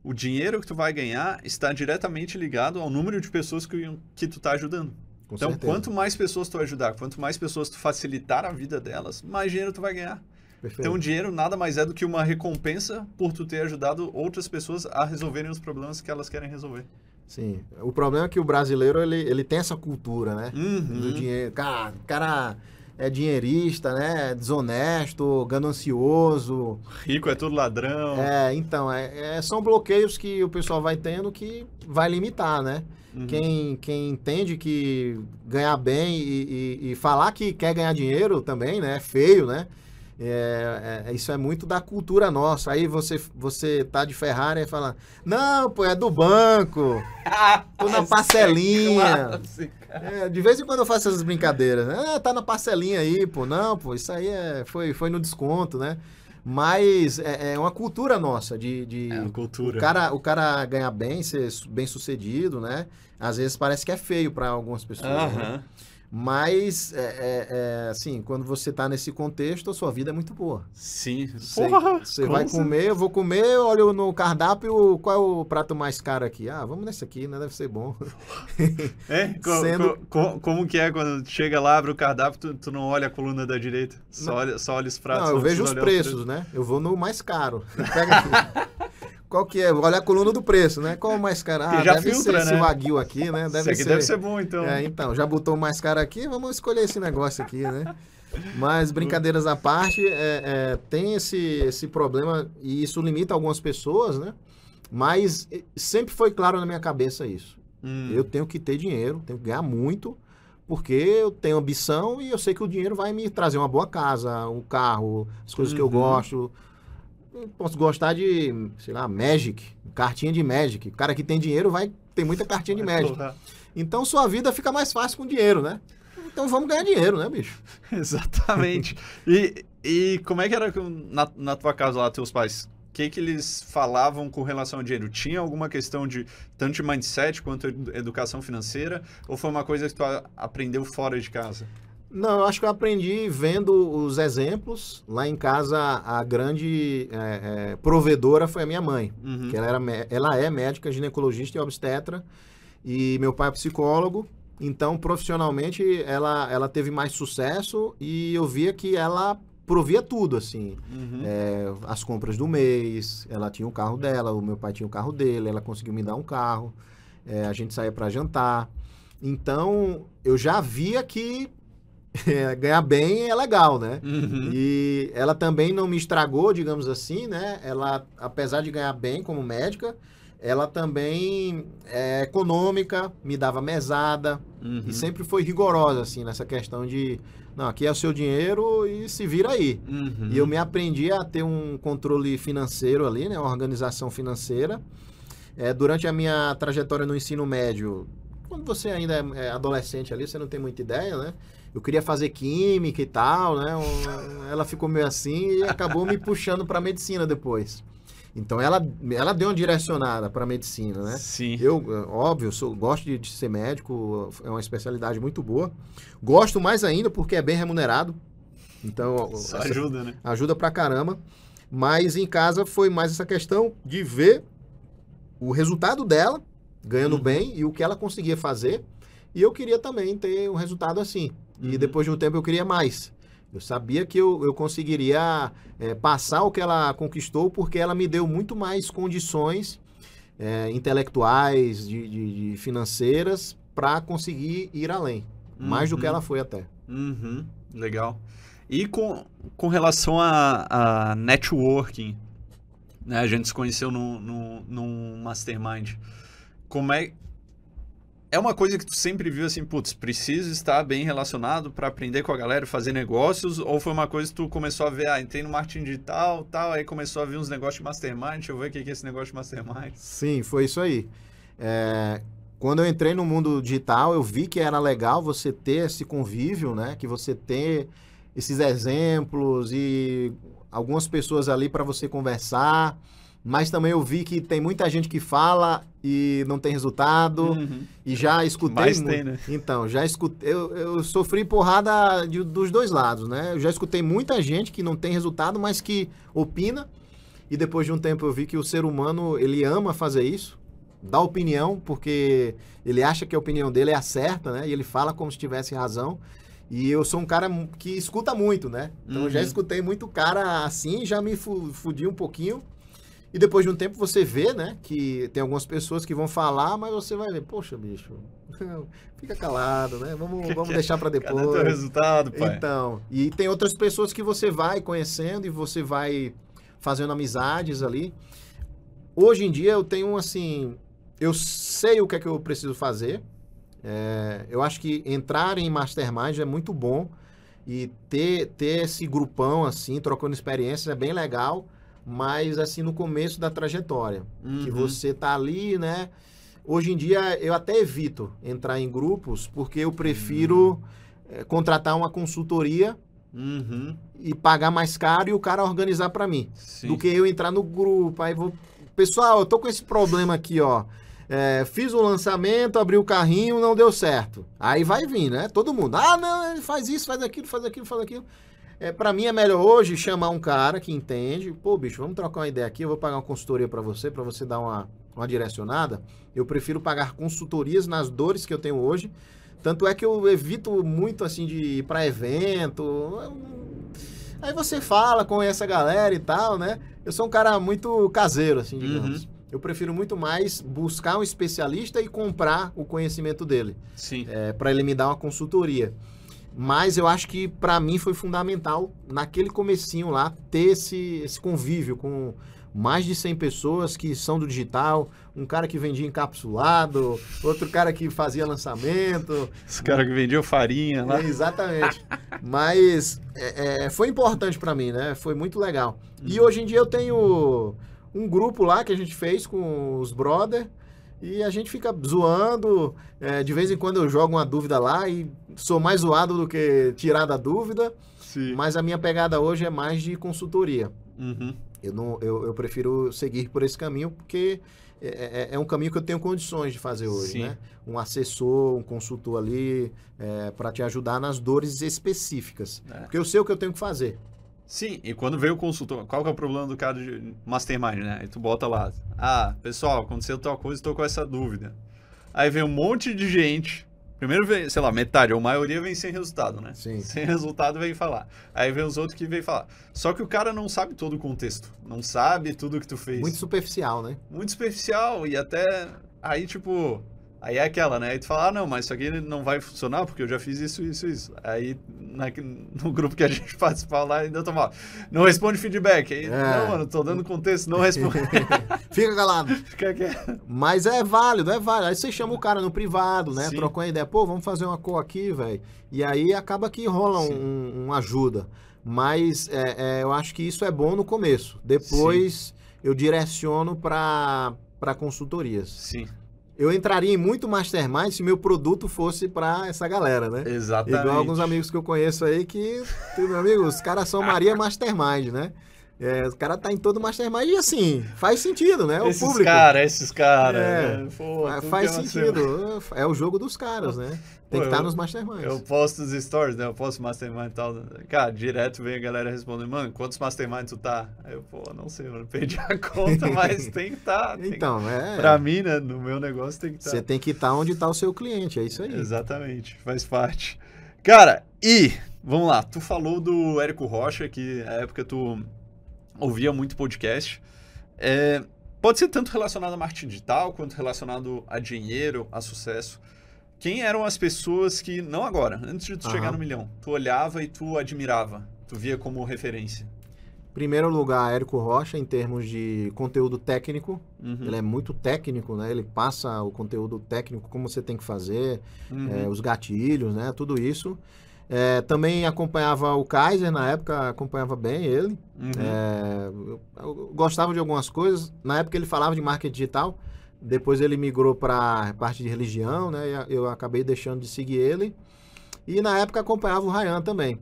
A: o dinheiro que tu vai ganhar está diretamente ligado ao número de pessoas que, que tu está ajudando.
B: Com
A: então,
B: certeza.
A: quanto mais pessoas tu ajudar, quanto mais pessoas tu facilitar a vida delas, mais dinheiro tu vai ganhar.
B: Perfeito.
A: Então, o dinheiro nada mais é do que uma recompensa por tu ter ajudado outras pessoas a resolverem os problemas que elas querem resolver.
B: Sim. O problema é que o brasileiro, ele, ele tem essa cultura, né? Do
A: Uhum.
B: dinheiro. Cara, cara é dinheirista, né? Desonesto, ganancioso.
A: Rico é tudo ladrão.
B: É, então, é, é- são bloqueios que o pessoal vai tendo que vai limitar, né?
A: Uhum.
B: Quem, quem entende que ganhar bem e, e- e falar que quer ganhar dinheiro também, né? É feio, né? É, é- isso é muito da cultura nossa. Aí você, você tá de Ferrari e fala, não, pô, é do banco, tô na parcelinha.
A: Clássico.
B: É, de vez em quando eu faço essas brincadeiras. né? Ah, tá na parcelinha aí, pô. Não, pô, isso aí é, foi, foi no desconto, né? Mas é, é uma cultura nossa de, de
A: É uma
B: o
A: cultura.
B: cara, o cara ganhar bem, ser bem sucedido, né? Às vezes parece que é feio para algumas pessoas. né? Mas, é, é- é, assim, quando você tá nesse contexto, a sua vida é muito boa.
A: Sim.
B: Você,
A: Porra,
B: você vai
A: certeza.
B: comer, eu vou comer, olho no cardápio, qual é o prato mais caro aqui? Ah, vamos nesse aqui, né? Deve ser bom.
A: É? Co-
B: Sendo-
A: co- co- como que é quando chega lá, abre o cardápio, tu, tu não olha a coluna da direita? Só,
B: Não.
A: olha, só olha os pratos.
B: Não, eu vejo os
A: olhar
B: preços, né? Eu vou no mais caro. Pega aqui. Qual que é? Olha a coluna do preço, né? Qual o mais caro? Ah,
A: já
B: deve
A: filtra,
B: ser esse
A: né?
B: Wagyu aqui, né?
A: Isso
B: Deve
A: aqui
B: ser.
A: deve ser bom, então.
B: É, então, já botou o mais caro aqui, vamos escolher esse negócio aqui, né? Mas brincadeiras à parte, é, é, tem esse, esse problema e isso limita algumas pessoas, né? Mas sempre foi claro na minha cabeça isso.
A: Hum.
B: Eu tenho que ter dinheiro, tenho que ganhar muito, porque eu tenho ambição e eu sei que o dinheiro vai me trazer uma boa casa, um carro, as coisas que eu
A: Uhum.
B: gosto. Posso gostar de, sei lá, Magic, cartinha de Magic. O cara que tem dinheiro vai ter muita cartinha de Magic. Então sua vida fica mais fácil com dinheiro, né? Então vamos ganhar dinheiro, né, bicho?
A: Exatamente. E, e como é que era na, na tua casa lá, teus pais? O que, que eles falavam com relação ao dinheiro? Tinha alguma questão de tanto de mindset quanto edu- educação financeira? Ou foi uma coisa que tu aprendeu fora de casa?
B: Não, eu acho que eu aprendi vendo os exemplos. Lá em casa, a grande é, é, provedora foi a minha mãe.
A: Uhum.
B: que ela, era, ela é médica, ginecologista e obstetra, e meu pai é psicólogo, então profissionalmente ela, ela teve mais sucesso e eu via que ela provia tudo, assim,
A: Uhum.
B: É, as compras do mês, ela tinha o carro dela, o meu pai tinha o carro dele, ela conseguiu me dar um carro, é, a gente saía para jantar, então eu já via que é, ganhar bem é legal, né?
A: Uhum.
B: E ela também não me estragou, digamos assim, né? Ela, apesar de ganhar bem como médica, ela também é econômica, me dava mesada
A: Uhum.
B: e sempre foi rigorosa, assim, nessa questão de, não, aqui é o seu dinheiro e se vira aí.
A: Uhum.
B: E eu me aprendi a ter um controle financeiro ali, né? Uma organização financeira. É, durante a minha trajetória no ensino médio, quando você ainda é é adolescente ali, você não tem muita ideia, né? Eu queria fazer química e tal, né? Ela ficou meio assim e acabou me puxando para medicina depois. Então ela, ela deu uma direcionada para medicina, né?
A: Sim.
B: Eu, óbvio, sou, gosto de, de ser médico, é uma especialidade muito boa. Gosto mais ainda porque é bem remunerado. Então, essa-
A: ajuda, né?
B: ajuda pra caramba. Mas em casa foi mais essa questão de ver o resultado dela ganhando
A: Uhum.
B: bem e o que ela conseguia fazer. E eu queria também ter um resultado assim. E
A: Uhum.
B: depois de um tempo eu queria mais. Eu sabia que eu, eu conseguiria é, passar o que ela conquistou porque ela me deu muito mais condições é, intelectuais, de, de- de financeiras, para conseguir ir além. Mais do que
A: Uhum.
B: ela foi até.
A: Uhum, legal. E com, com relação a, a networking, né? A gente se conheceu num, num, num mastermind. Como é... É uma coisa que tu sempre viu assim, putz, preciso estar bem relacionado para aprender com a galera, fazer negócios? Ou foi uma coisa que tu começou a ver, ah, entrei no marketing digital, tal, aí começou a ver uns negócios de mastermind, deixa eu ver o que que é esse negócio de mastermind.
B: Sim, foi isso aí. É, quando eu entrei no mundo digital, eu vi que era legal você ter esse convívio, né? Que você ter esses exemplos e algumas pessoas ali para você conversar. Mas também eu vi que tem muita gente que fala e não tem resultado.
A: Uhum.
B: E já escutei
A: Mais
B: muito.
A: tem, né?
B: Então, já escutei. Eu, eu sofri porrada de- dos dois lados, né? Eu já escutei muita gente que não tem resultado, mas que opina. E depois de um tempo eu vi que o ser humano, ele ama fazer isso, dá opinião, porque ele acha que a opinião dele é a certa, né? E ele fala como se tivesse razão. E eu sou um cara que escuta muito, né? Então eu já
A: Uhum.
B: escutei muito cara assim, já me fu- fudi um pouquinho. E depois de um tempo você vê, né, que tem algumas pessoas que vão falar, mas você vai ver, poxa, bicho, fica calado, né? Vamos, vamos deixar para
A: Cadê teu
B: depois.
A: resultado, pai?
B: Então, e tem outras pessoas que você vai conhecendo e você vai fazendo amizades ali. Hoje em dia eu tenho assim, eu sei o que é que eu preciso fazer. É, eu acho que entrar em mastermind é muito bom e ter, ter esse grupão assim, trocando experiências é bem legal, mas assim no começo da trajetória que
A: Uhum.
B: você tá ali, né? Hoje em dia eu até evito entrar em grupos porque eu prefiro eh, contratar uma consultoria
A: Uhum.
B: e pagar mais caro e o cara organizar para mim,
A: Sim.
B: do que eu entrar no grupo. Aí vou, pessoal, eu tô com esse problema aqui, ó. É, fiz o lançamento, abri o carrinho, não deu certo. Aí vai vir, né? Todo mundo. Ah, não, faz isso, faz aquilo, faz aquilo, faz aquilo. É, para mim é melhor hoje chamar um cara que entende. Pô, bicho, vamos trocar uma ideia aqui. Eu vou pagar uma consultoria para você, para você dar uma, uma direcionada. Eu prefiro pagar consultorias nas dores que eu tenho hoje. Tanto é que eu evito muito assim de ir para evento. Aí você fala com essa galera e tal, né? Eu sou um cara muito caseiro, assim, digamos. Eu prefiro muito mais buscar um especialista e comprar o conhecimento dele,
A: Sim.
B: é, para ele me dar uma consultoria. Mas eu acho que para mim foi fundamental naquele comecinho lá ter esse, esse convívio com mais de 100 pessoas que são do digital, um cara que vendia encapsulado, outro cara que fazia lançamento,
A: Os caras que vendiam farinha lá.
B: é, exatamente. Mas é, é, foi importante pra mim, né? Foi muito legal. E hoje em dia eu tenho um grupo lá que a gente fez com os brother e a gente fica zoando. é, de vez em quando eu jogo uma dúvida lá e sou mais zoado do que tirar da dúvida.
A: Sim.
B: Mas a minha pegada hoje é mais de consultoria.
A: Uhum.
B: Eu, não, eu, eu prefiro seguir por esse caminho porque é, é- é um caminho que eu tenho condições de fazer hoje,
A: Sim.
B: né? Um assessor, um consultor ali para te ajudar nas dores específicas.
A: É.
B: Porque eu sei o que eu tenho que fazer.
A: Sim, e quando veio o consultor, qual que é o problema do cara de mastermind, né? Aí tu bota lá, ah, pessoal, aconteceu tal coisa, estou com essa dúvida. Aí vem um monte de gente, primeiro vem, sei lá, metade, ou maioria vem sem resultado, né?
B: Sim.
A: Sem resultado vem falar. Aí vem os outros que vem falar. Só que o cara não sabe todo o contexto, não sabe tudo que tu fez.
B: Muito superficial, né?
A: muito superficial e até aí tipo aí é aquela né aí tu fala ah não mas isso aqui não vai funcionar porque eu já fiz isso isso isso aí na- no grupo que a gente participava lá ainda tomava não responde feedback aí
B: É.
A: não mano tô dando contexto não responde
B: Fica calado.
A: Fica quieto.
B: Mas é válido, é válido. Aí você chama o cara no privado, né?
A: Sim.
B: Troca uma ideia. Pô, vamos fazer uma cor aqui, velho. E aí acaba que rola
A: Sim.
B: um, uma ajuda. Mas é, é, eu acho que isso é bom no começo. Depois eu direciono para consultorias.
A: sim
B: Eu entraria em muito mastermind se meu produto fosse para essa galera, né?
A: exatamente
B: Igual alguns amigos que eu conheço aí que, meu amigo, os caras são Maria Mastermind, né? É, os caras tá em todo mastermind e assim, faz sentido, né? O
A: esses
B: público.
A: caras esses caras
B: É.
A: né?
B: Faz
A: é
B: sentido. É o jogo dos caras, né? Tem
A: Pô,
B: que estar
A: eu-
B: nos masterminds.
A: Eu posto os stories, né? Eu posto mastermind e tal. Cara, direto vem a galera respondendo, mano, quantos mastermind tu tá? Aí eu, pô, não sei, mano, perdi a conta, mas tem que tá. que-
B: Então, é.
A: Pra mim, né, no meu negócio tem que estar.
B: Você tem que estar onde está o seu cliente, é isso aí.
A: Exatamente, faz parte. Cara, e, vamos lá, tu falou do Érico Rocha, que na época tu ouvia muito podcast. É, pode ser tanto relacionado a marketing digital, quanto relacionado a dinheiro, a sucesso. Quem eram as pessoas que, não agora, antes de tu
B: Aham.
A: chegar no milhão, tu olhava e tu admirava, tu via como referência?
B: Primeiro lugar, Érico Rocha, em termos de conteúdo técnico.
A: Uhum,
B: Ele é muito técnico, né? Ele passa o conteúdo técnico, como você tem que fazer,
A: uhum,
B: é, os gatilhos, né? Tudo isso. É, também acompanhava o Kaiser na época, acompanhava bem ele.
A: uhum.
B: É, eu, eu gostava de algumas coisas. Na época ele falava de marketing digital. Depois ele migrou para parte de religião, né? Eu acabei deixando de seguir ele. E na época acompanhava o Ryan também,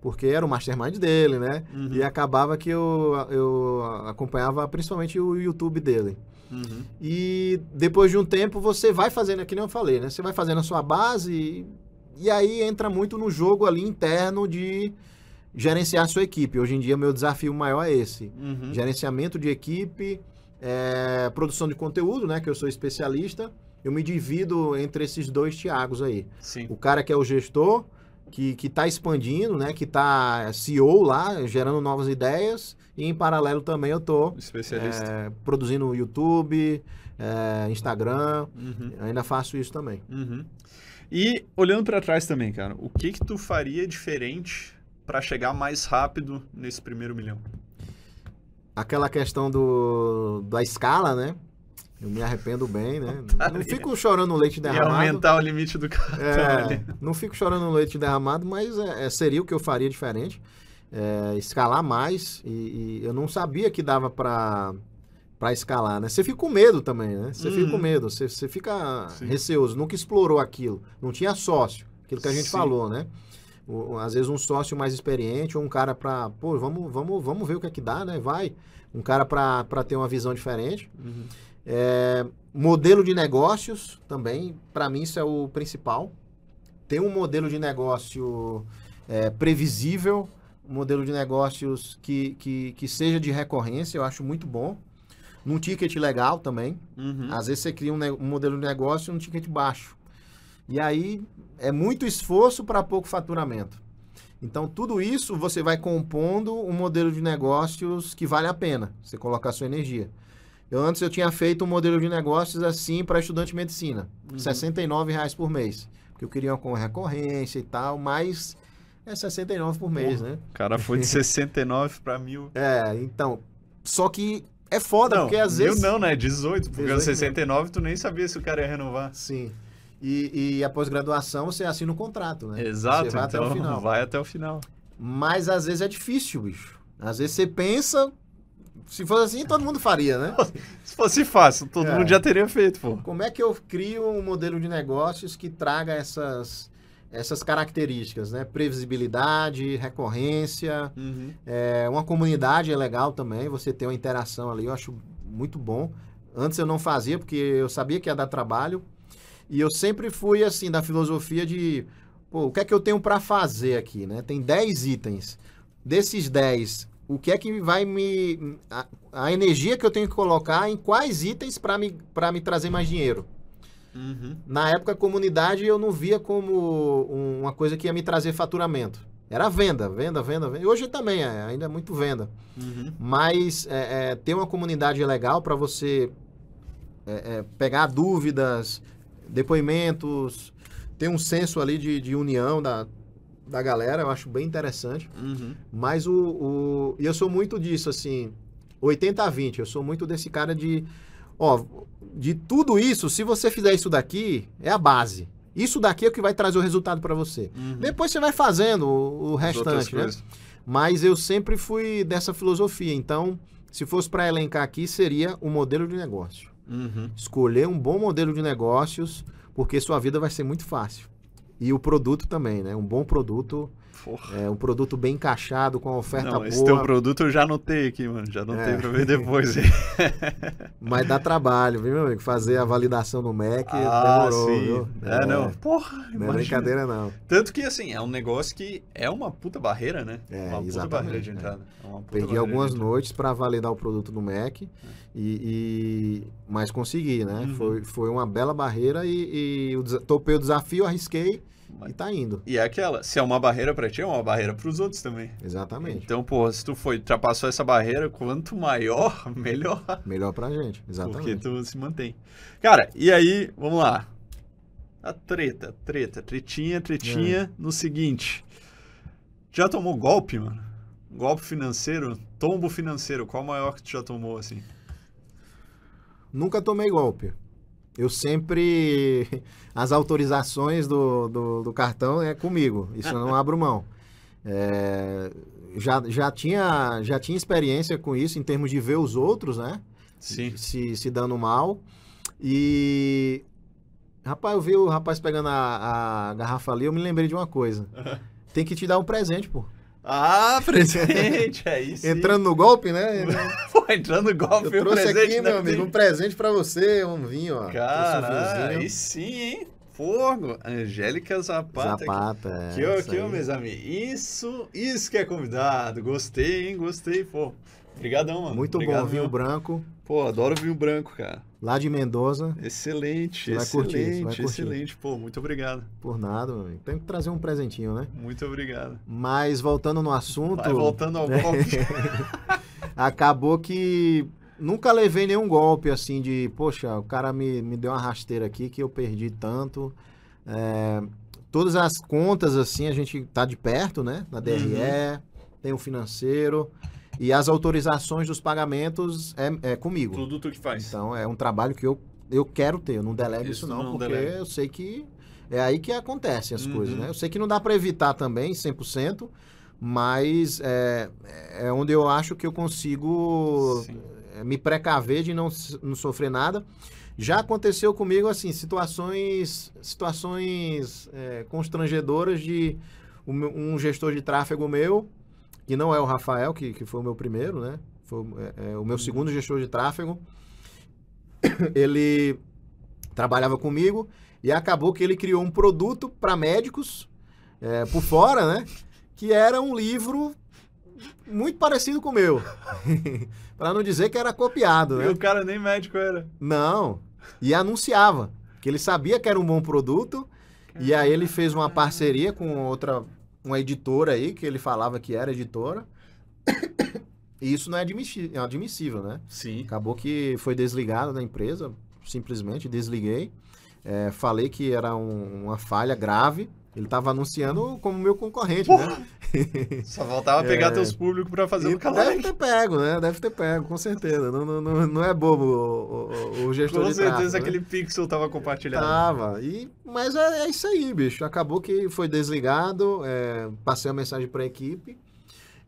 B: porque era o mastermind dele, né?
A: Uhum,
B: E acabava que eu, eu acompanhava principalmente o YouTube dele.
A: uhum.
B: E depois de um tempo você vai fazendo, é que nem eu falei, né? Você vai fazendo a sua base e, e aí entra muito no jogo ali interno de gerenciar a sua equipe. Hoje em dia, meu desafio maior é esse.
A: Uhum.
B: Gerenciamento de equipe, é, produção de conteúdo, né? Que eu sou especialista. Eu me divido entre esses dois Tiagos aí.
A: Sim.
B: O cara que é o gestor, que está expandindo, né? Que está CEO lá, gerando novas ideias. E em paralelo também eu tô
A: Especialista.
B: é, produzindo YouTube, é, Instagram.
A: Uhum.
B: Ainda faço isso também.
A: Uhum. E olhando pra trás também, cara, o que que tu faria diferente pra chegar mais rápido nesse primeiro milhão?
B: Aquela questão do, da escala, né? Eu me arrependo bem, né? Não fico chorando leite
A: E
B: derramado.
A: aumentar o limite do cartão
B: É,
A: ali.
B: não fico chorando leite derramado, mas é, é, seria o que eu faria diferente. É, escalar mais. E, e eu não sabia que dava pra, pra escalar, né? Você fica com medo também, né? Você fica com
A: Uhum.
B: medo, você, você fica
A: Sim.
B: receoso. Nunca explorou aquilo. Não tinha sócio. Aquilo que a gente
A: Sim.
B: falou, né? Às vezes um sócio mais experiente ou um cara pra... Pô, vamos, vamos, vamos ver o que é que dá, né? Vai. Um cara pra ter uma visão diferente.
A: Uhum.
B: É, modelo de negócios também, para mim isso é o principal. Ter um modelo de negócio é, previsível, um modelo de negócios que, que, que seja de recorrência, eu acho muito bom. Num ticket legal também.
A: Uhum.
B: Às vezes você cria um, um modelo de negócio num ticket baixo. E aí é muito esforço para pouco faturamento. Então, tudo isso você vai compondo um modelo de negócios que vale a pena você colocar a sua energia. Eu antes eu tinha feito um modelo de negócios assim para estudante de medicina,
A: Uhum.
B: 69 reais por mês, porque eu queria com recorrência e tal, mas é 69 por mês, né?
A: O cara foi de 69 pra mil.
B: É, então, só que é foda,
A: Não,
B: porque às
A: mil
B: vezes
A: não, né? 18. Porque
B: 18
A: o 69 tu nem sabia se o cara ia renovar.
B: Sim. E, e a pós-graduação você assina um contrato, né?
A: Exato,
B: Você vai
A: então
B: até o final.
A: vai até o final.
B: Mas às vezes é difícil, bicho. Às vezes você pensa. Se fosse assim, todo mundo faria, né?
A: Se fosse fácil, todo
B: É.
A: mundo já teria feito, pô.
B: Como é que eu crio um modelo de negócios que traga essas, essas características, né? Previsibilidade, recorrência,
A: Uhum.
B: é, uma comunidade é legal também, você ter uma interação ali, eu acho muito bom. Antes eu não fazia, porque eu sabia que ia dar trabalho. E eu sempre fui, assim, da filosofia de, pô, o que é que eu tenho para fazer aqui, né? Tem 10 itens. Desses 10, o que é que vai me... A, a energia que eu tenho que colocar em quais itens para me, pra me trazer mais dinheiro?
A: Uhum.
B: Na época, a comunidade eu não via como um- uma coisa que ia me trazer faturamento. Era venda, venda, venda, venda. Hoje também é, ainda é muito venda.
A: Uhum.
B: Mas é, é, ter uma comunidade legal para você é, é, pegar dúvidas, depoimentos, ter um senso ali de, de união da, da galera, eu acho bem interessante.
A: Uhum.
B: Mas o, o. E eu sou muito disso, assim. 80 a 20. Eu sou muito desse cara de. Ó, de tudo isso, se você fizer isso daqui, é a base. Isso daqui é o que vai trazer o resultado para você.
A: Uhum.
B: Depois você vai fazendo o, o restante, né?
A: coisas.
B: Mas eu sempre fui dessa filosofia. Então, se fosse para elencar aqui, seria o modelo de negócio.
A: Uhum.
B: Escolher um bom modelo de negócios, porque sua vida vai ser muito fácil. E o produto também, né? Um bom produto,
A: Porra.
B: é, um produto bem encaixado, com a oferta
A: Não,
B: boa.
A: esse teu produto eu já anotei aqui, mano. Já anotei
B: É.
A: pra ver depois.
B: Mas dá trabalho, viu, meu amigo? Fazer a validação no Mac
A: ah,
B: demorou,
A: sim.
B: viu?
A: É, não. Porra,
B: Não é
A: imagina.
B: brincadeira, não.
A: Tanto que, assim, é um negócio que é uma puta barreira, né?
B: É,
A: uma puta
B: exatamente,
A: barreira de
B: né?
A: entrada. É uma puta
B: Perdi algumas noites para validar o produto no Mac, e, e- mas consegui, né?
A: Uhum.
B: Foi, foi uma bela barreira e, e topei o desafio, arrisquei e tá indo.
A: E é aquela, se é uma barreira pra ti, é uma barreira pros outros também.
B: Exatamente.
A: Então, porra, se tu foi, ultrapassou essa barreira, quanto maior, melhor.
B: Melhor pra gente,
A: Porque
B: exatamente.
A: tu se mantém. Cara, e aí, vamos lá. A treta, treta, tretinha, tretinha
B: É.
A: no seguinte. Já tomou golpe, mano? Golpe financeiro? Tombo financeiro, qual o maior que tu já tomou, assim?
B: Nunca tomei golpe. Eu sempre. As autorizações do, do, do cartão é comigo. Isso eu não abro mão. É, já, já, tinha, já tinha experiência com isso em termos de ver os outros, né?
A: Sim.
B: se, se dando mal. E. Rapaz, eu vi o rapaz pegando a, a garrafa ali, eu me lembrei de uma coisa. Tem que te dar um presente, pô.
A: Ah, presente, é isso.
B: Entrando no golpe, né?
A: Pô, entrando no golpe,
B: Eu trouxe
A: presente
B: aqui, meu amigo, um presente pra você, um vinho, ó. Um
A: Cara, aí sim, hein? Fogo, Angélica Zapata.
B: Zapata, é. Isso
A: aqui, ó,
B: aí.
A: meus amigos. Isso, isso que é convidado. Gostei, hein? Gostei, pô. Obrigadão, mano.
B: Muito
A: Obrigado
B: bom, vinho branco,
A: Pô, adoro vinho branco, cara.
B: lá de Mendoza,
A: Excelente,
B: Você vai curtir,
A: excelente,
B: você vai curtir.
A: excelente. Pô, muito obrigado.
B: por nada, meu amigo. Tem que trazer um presentinho, né?
A: Muito obrigado.
B: Mas voltando no assunto,
A: Vai voltando ao golpe.
B: acabou que nunca levei nenhum golpe assim de, poxa, o cara me, me deu uma rasteira aqui que eu perdi tanto. É, todas as contas, assim, a gente tá de perto, né? Na DRE, tem o financeiro. E as autorizações dos pagamentos é, é comigo.
A: Tudo tu que faz.
B: Então é um trabalho que eu, eu quero ter. Eu não delego
A: Isso
B: isso, não,
A: não
B: porque eu sei que é aí que acontecem as
A: Uhum.
B: coisas, né? Eu sei que não dá para evitar também 100%, mas é, é onde eu acho que eu consigo
A: Sim.
B: é, me precaver de não, não sofrer nada. Já aconteceu comigo, assim, situações, situações é, constrangedoras de meu- um gestor de tráfego meu, que não é o Rafael, que, que foi o meu primeiro, né? Foi o- é, é, o meu segundo gestor de tráfego. Ele trabalhava comigo e acabou que ele criou um produto para médicos é, por fora, né? Que era um livro muito parecido com o meu. para não dizer que era copiado, né?
A: E o cara nem médico era.
B: Não. E anunciava que ele sabia que era um bom produto. E aí ele fez uma parceria com outra, uma editora aí, que ele falava que era editora. E isso não é é admissível, né?
A: Sim.
B: Acabou que foi desligado da empresa, simplesmente desliguei. É, falei que era um- uma falha grave. Ele estava anunciando como meu concorrente, né?
A: Só faltava pegar teus públicos pra fazer
B: E
A: um canal.
B: deve ter pego, né? Deve ter pego, com certeza. Não, não, não, não é bobo o, o- o gestor
A: Com
B: de
A: certeza
B: tráfego, né?
A: aquele pixel tava compartilhado.
B: Tava. E, mas é, é isso aí, bicho. Acabou que foi desligado, é, passei a mensagem para a equipe.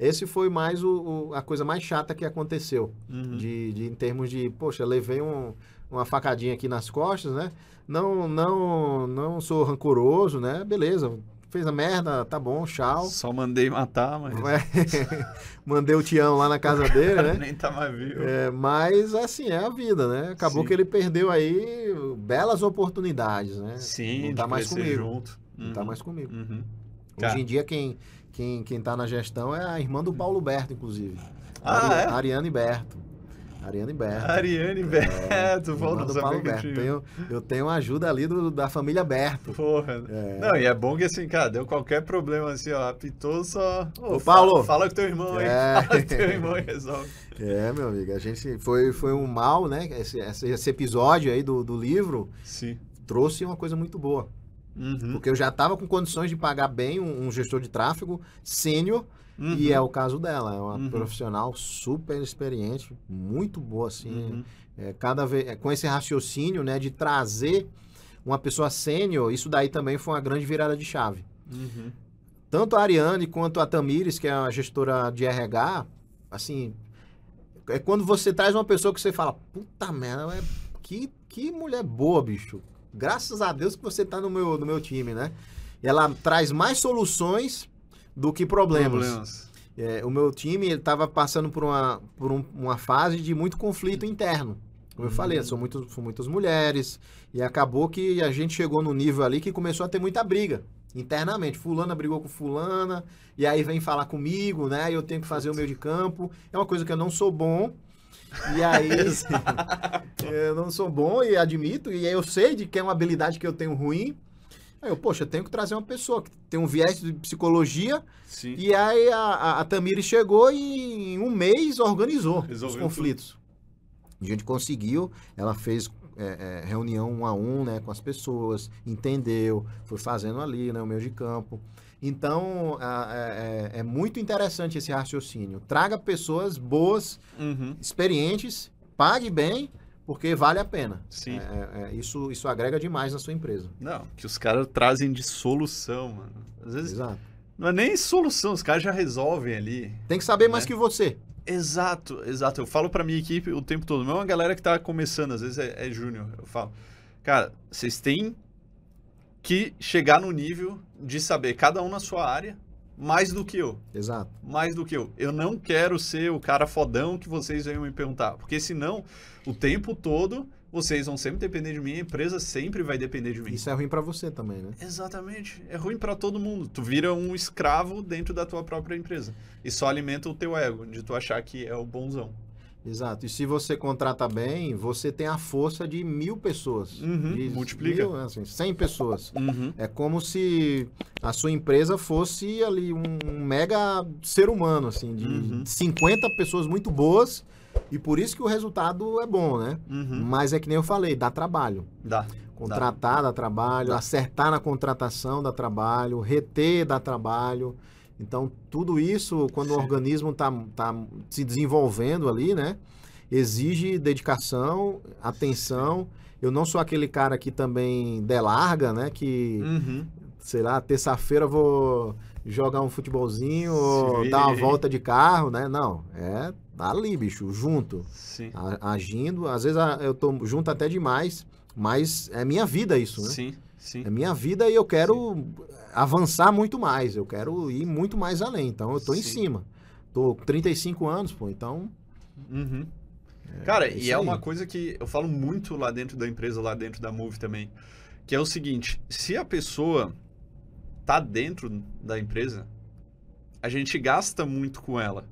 B: Esse foi mais o, o- a coisa mais chata que aconteceu.
A: Uhum.
B: De, de- em termos de, poxa, levei um- uma facadinha aqui nas costas, né? Não, não, não sou rancoroso, né? Beleza, fez a merda, tá bom, tchau.
A: Só mandei matar, mas
B: É, Mandei o Tião lá na casa dele, né?
A: nem tá mais vivo.
B: É, mas assim, é a vida, né? Acabou
A: Sim.
B: que ele perdeu aí belas oportunidades, né?
A: Sim,
B: não tá mais comigo.
A: junto.
B: Não tá mais comigo.
A: Uhum.
B: Hoje em dia, quem, quem, quem tá na gestão é a irmã do Paulo Berto, inclusive.
A: Ah,
B: Ari-
A: é?
B: Ariane Berto. Ariane Berto.
A: Ariane Beto,
B: Irmã
A: volta
B: do Paulo Berto. Tenho, eu tenho ajuda ali do, da família Berto.
A: Porra. Não, e é bom que assim, cara, deu qualquer problema assim, ó, apitou só.
B: Ô,
A: fala-
B: Paulo.
A: Fala com teu irmão aí.
B: É.
A: Fala com teu irmão e resolve.
B: É, meu amigo, a gente foi, foi um mal, né? Esse, esse, esse episódio aí do, do livro
A: Sim.
B: trouxe uma coisa muito boa.
A: Uhum.
B: Porque eu já estava com condições de pagar bem um, um gestor de tráfego sênior,
A: Uhum.
B: e é o caso dela. É uma
A: Uhum.
B: profissional super experiente, muito boa, assim.
A: Uhum.
B: É, cada vez, é, com esse raciocínio, né, de trazer uma pessoa sênior, isso daí também foi uma grande virada de chave.
A: Uhum.
B: Tanto a Ariane quanto a Tamires, que é a gestora de RH, assim, é quando você traz uma pessoa que você fala, puta merda, que, que mulher boa, bicho. Graças a Deus que você tá no meu, no meu time, né? Ela traz mais soluções do que problemas.
A: Problemas.
B: É, o meu time estava passando por, uma, por um- uma fase de muito conflito interno. Como eu
A: Uhum.
B: falei, são, muito, são muitas mulheres. E acabou que a gente chegou no nível ali que começou a ter muita briga internamente. Fulana brigou com fulana, e aí vem falar comigo, né? E eu tenho que fazer o meio de campo. É uma coisa que eu não sou bom. E aí, eu não sou bom e admito, e eu sei de que é uma habilidade que eu tenho ruim. Aí eu, poxa, eu tenho que trazer uma pessoa que tem um viés de psicologia
A: Sim.
B: e aí a, a, a Tamires chegou e em um mês organizou
A: Resolveu
B: os conflitos. A gente conseguiu, ela fez é, é, reunião um a um né, com as pessoas, entendeu, foi fazendo ali né, o meio de campo. Então, é, é- é muito interessante esse raciocínio. Traga pessoas boas,
A: Uhum.
B: experientes, pague bem, porque vale a pena.
A: Sim.
B: É, é, é, isso, isso agrega demais na sua empresa.
A: Não, que os caras trazem de solução, mano. Às vezes
B: Exato.
A: não é nem solução, os caras já resolvem ali.
B: Tem que saber mais
A: Né?
B: que você.
A: Exato, exato. Eu falo pra minha equipe o tempo todo. Não é uma galera que tá começando, às vezes é, é júnior. Eu falo, cara, vocês têm que chegar no nível de saber, cada um na sua área, mais do que eu.
B: Exato.
A: Mais do que eu. Eu não quero ser o cara fodão que vocês venham me perguntar. Porque senão, o tempo todo, vocês vão sempre depender de mim, a empresa sempre vai depender de mim.
B: Isso é ruim para você também, né?
A: Exatamente. É ruim para todo mundo. Tu vira um escravo dentro da tua própria empresa. E só alimenta o teu ego, de tu achar que é o bonzão.
B: Exato. E se você contrata bem, você tem a força de mil pessoas.
A: Uhum,
B: de
A: multiplica.
B: Mil, assim, 100 pessoas.
A: Uhum.
B: É como se a sua empresa fosse ali um mega ser humano, assim, de
A: Uhum.
B: 50 pessoas muito boas. E por isso que o resultado é bom, né?
A: Uhum.
B: Mas é que nem eu falei, dá trabalho.
A: Dá.
B: Contratar dá trabalho,
A: Dá.
B: acertar na contratação dá trabalho, reter dá trabalho. Então, tudo isso, quando o
A: Sim.
B: organismo está tá se desenvolvendo ali, né? Exige dedicação, atenção. Eu não sou aquele cara que também delarga, né? Que,
A: Uhum.
B: sei lá, terça-feira eu vou jogar um futebolzinho ou
A: Sim.
B: dar uma volta de carro, né? Não, é ali, bicho, junto a- agindo. Às vezes a- eu tô junto até demais, mas é minha vida isso, né?
A: Sim. Sim.
B: É minha vida e eu quero avançar muito mais. Eu quero ir muito mais além. Então eu tô em
A: Sim.
B: cima. Tô com 35 anos, pô. Então.
A: Uhum. Cara,
B: é
A: e é
B: aí.
A: uma coisa que eu falo muito lá dentro da empresa, lá dentro da Move também, que é o seguinte, se a pessoa tá dentro da empresa, a gente gasta muito com ela.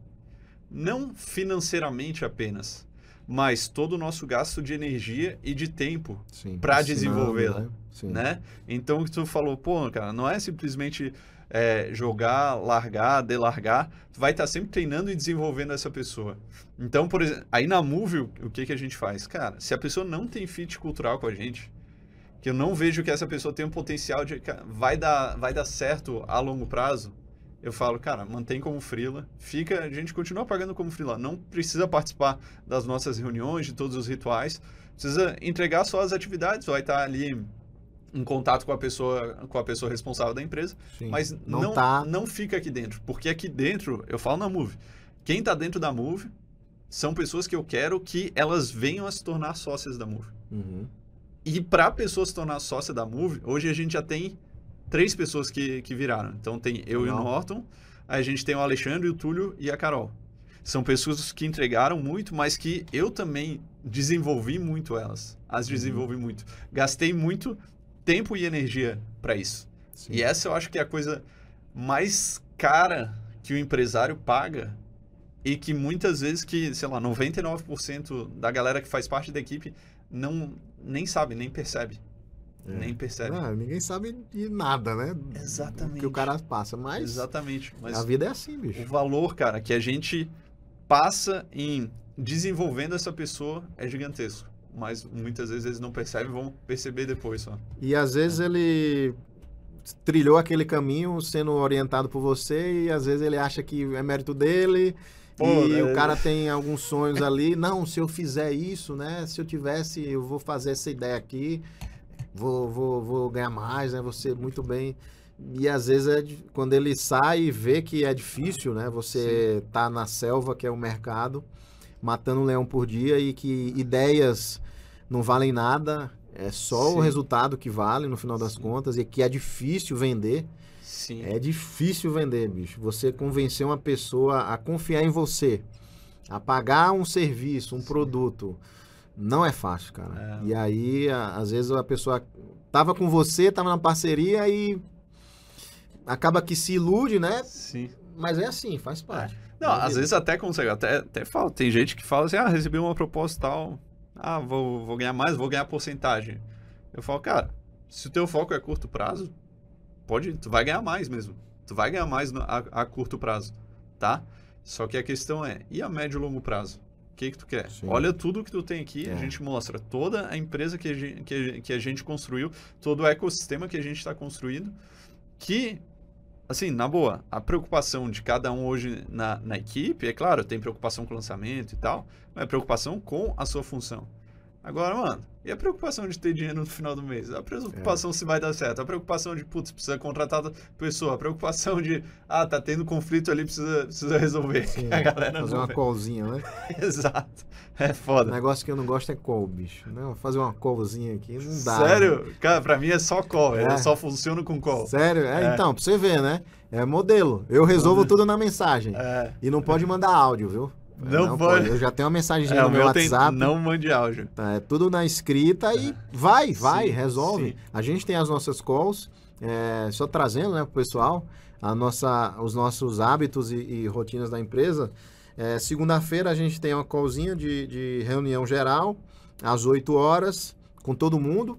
A: Não financeiramente apenas, mas todo o nosso gasto de energia e de tempo
B: ensinando,
A: desenvolvê-la,
B: né?
A: Né? Então o que tu falou, pô, cara, não é simplesmente é, jogar, largar, delargar, tu vai estar sempre treinando e desenvolvendo essa pessoa. Então, por exemplo, aí na Move, o que, que a gente faz? Cara, se a pessoa não tem fit cultural com a gente, que eu não vejo que essa pessoa tem um potencial de vai dar, vai dar certo a longo prazo, eu falo, cara, mantém como freela, fica, a gente continua pagando como freela, não precisa participar das nossas reuniões, de todos os rituais, precisa entregar só as atividades, vai estar ali em contato com a pessoa, com a pessoa responsável da empresa,
B: Sim.
A: mas
B: não,
A: não,
B: tá.
A: não fica aqui dentro, porque aqui dentro, eu falo na Move, quem está dentro da Move são pessoas que eu quero que elas venham a se tornar sócias da Move.
B: Uhum.
A: E para a pessoa se tornar sócia da Move, hoje a gente já tem três pessoas que, que viraram. Então tem eu e o
B: Legal.
A: Norton, aí a gente tem o Alexandre, o Túlio e a Carol. São pessoas que entregaram muito, mas que eu também desenvolvi muito elas. As
B: Uhum.
A: desenvolvi muito. Gastei muito tempo e energia para isso.
B: Sim.
A: E essa eu acho que é a coisa mais cara que o empresário paga e que muitas vezes que, sei lá, 99% da galera que faz parte da equipe não nem sabe, nem percebe.
B: É.
A: Nem percebe.
B: Ah, ninguém sabe de nada, né?
A: Exatamente.
B: Que o cara passa. Mas
A: Exatamente. Mas
B: a vida é assim,
A: o
B: bicho.
A: valor, cara, que a gente passa em desenvolvendo essa pessoa é gigantesco. Mas muitas vezes eles não percebem, vão perceber depois só.
B: E às vezes ele trilhou aquele caminho sendo orientado por você e às vezes ele acha que é mérito dele
A: Pô,
B: e
A: é-
B: o cara tem alguns sonhos ali. Não, se eu fizer isso, né? Se eu tivesse, eu vou fazer essa ideia aqui, vou, vou, vou ganhar mais, né? Ser muito bem. E às vezes é quando ele sai e vê que é difícil, né? Você tá na selva, que é o mercado, matando um leão por dia e que ideias não valem nada, é só
A: Sim.
B: o resultado que vale no final das
A: Sim.
B: contas e que é difícil vender.
A: Sim.
B: É difícil vender, bicho. Você convencer uma pessoa a confiar em você, a pagar um serviço, um produto, não é fácil, cara.
A: É.
B: E aí, a- às vezes a pessoa tava com você, tava na parceria e acaba que se ilude, né?
A: Sim.
B: Mas é assim, faz parte.
A: Não,
B: É
A: às
B: vida.
A: vezes até consegue, até, até fala, tem gente que fala assim, ah, recebi uma proposta e tal, ah, vou, vou ganhar mais, vou ganhar porcentagem. Eu falo, cara, se o teu foco é curto prazo, pode, tu vai ganhar mais mesmo. Tu vai ganhar mais no- a, a curto prazo, tá? Só que a questão é, e a médio e longo prazo? Que que tu quer?
B: Sim.
A: Olha tudo que tu tem aqui, a
B: É.
A: gente mostra toda a empresa que a gente, que, a- que a gente construiu, todo o ecossistema que a gente está construindo, que assim, na boa, a preocupação de cada um hoje na, na equipe, é claro, tem preocupação com o lançamento e tal, mas é preocupação com a sua função. Agora, mano, e a preocupação de ter dinheiro no final do mês? A preocupação é. se vai dar certo? A preocupação de, putz, precisa contratar pessoa? A preocupação de, ah, tá tendo conflito ali, precisa, precisa resolver.
B: Sim, a galera fazer uma vê. callzinha, né?
A: Exato. É foda.
B: O negócio que eu não gosto é call, bicho. Não, fazer uma callzinha aqui não dá.
A: Sério? Né? Cara, pra mim é só call. É. só funciona com call.
B: Sério? É, é. Então, pra você ver, né? É modelo. Eu resolvo tudo na mensagem. É. E não pode mandar áudio, viu?
A: Não, não pode.
B: Eu já tenho uma mensagem é, no meu WhatsApp.
A: não mande áudio.
B: Tá, é tudo na escrita e é. vai, vai, sim, resolve. Sim. A gente tem as nossas calls, é, só trazendo né, para o pessoal a nossa, os nossos hábitos e, e rotinas da empresa. É, Segunda-feira a gente tem uma callzinha de, de reunião geral, às 8 horas, com todo mundo.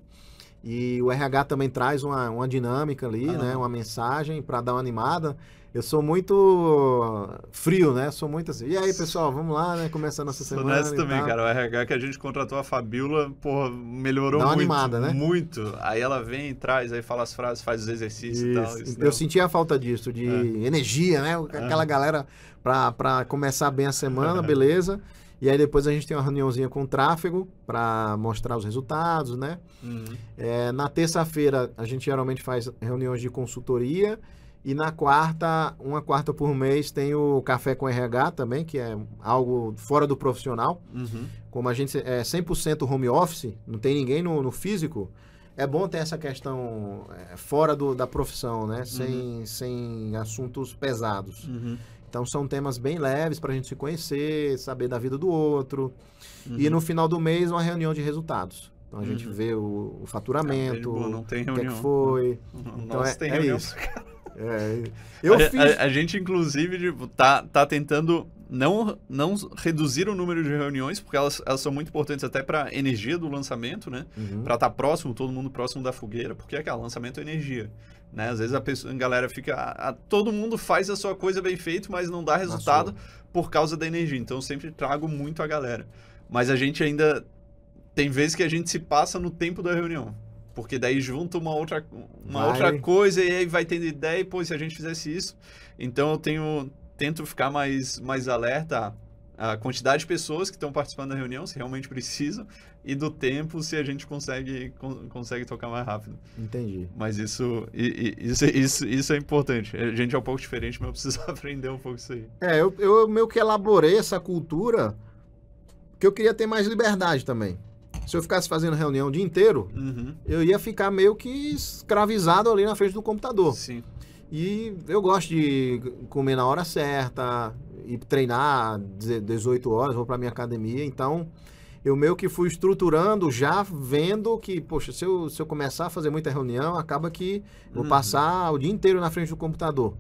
B: E o RH também traz uma, uma dinâmica ali, ah. né? Uma mensagem para dar uma animada eu sou muito frio, né? Sou muito assim. E aí, pessoal, vamos lá, né? Começando essa semana.
A: Honesto também, cara. O RH que a gente contratou a Fabiola, porra, melhorou Dá uma muito. animada, né? Muito. Aí ela vem, traz, aí fala as frases, faz os exercícios isso. e tal. Isso
B: eu senti a falta disso, de é. energia, né? Aquela é. galera pra, pra começar bem a semana, beleza. E aí depois a gente tem uma reuniãozinha com o tráfego para mostrar os resultados, né? Uhum. É, na terça-feira a gente geralmente faz reuniões de consultoria e na quarta, uma quarta por mês, tem o Café com RH também, que é algo fora do profissional. Uhum. Como a gente é 100% home office, não tem ninguém no, no, físico, é bom ter essa questão é, fora do, da profissão, né? Uhum. Sem, sem assuntos pesados. Uhum. Então são temas bem leves para a gente se conhecer, saber da vida do outro. E no final do mês, uma reunião de resultados. Então a gente uhum. vê o, o faturamento, o que, é que foi.
A: Nossa, então é, tem é reunião. isso. É, eu a, fiz... a, a, gente, inclusive, tipo, tá, tá tentando não, não reduzir o número de reuniões, porque elas, elas são muito importantes até para energia do lançamento, né? Uhum. Para estar tá próximo, todo mundo próximo da fogueira, porque é que o lançamento é energia. Né? Às vezes a, pessoa, a galera fica. A, a, todo mundo faz a sua coisa bem feito, mas não dá resultado por causa da energia. Então eu sempre trago muito a galera. Mas a gente ainda. Tem vezes que a gente se passa no tempo da reunião. Porque daí junta uma outra, uma outra coisa e aí vai tendo ideia, e, pô, se a gente fizesse isso. Então eu tenho, tento ficar mais, mais alerta à quantidade de pessoas que estão participando da reunião, se realmente precisam, e do tempo, se a gente consegue, consegue tocar mais rápido.
B: Entendi.
A: Mas isso, isso, isso, isso é importante. A gente é um pouco diferente, mas eu preciso aprender um pouco isso aí.
B: É, eu, eu meio que elaborei essa cultura que eu queria ter mais liberdade também se eu ficasse fazendo reunião o dia inteiro, uhum. eu ia ficar meio que escravizado ali na frente do computador.
A: Sim.
B: E eu gosto de comer na hora certa, e treinar 18 horas, vou para minha academia, então eu meio que fui estruturando já vendo que, poxa, se eu, se eu começar a fazer muita reunião, acaba que uhum. vou passar o dia inteiro na frente do computador.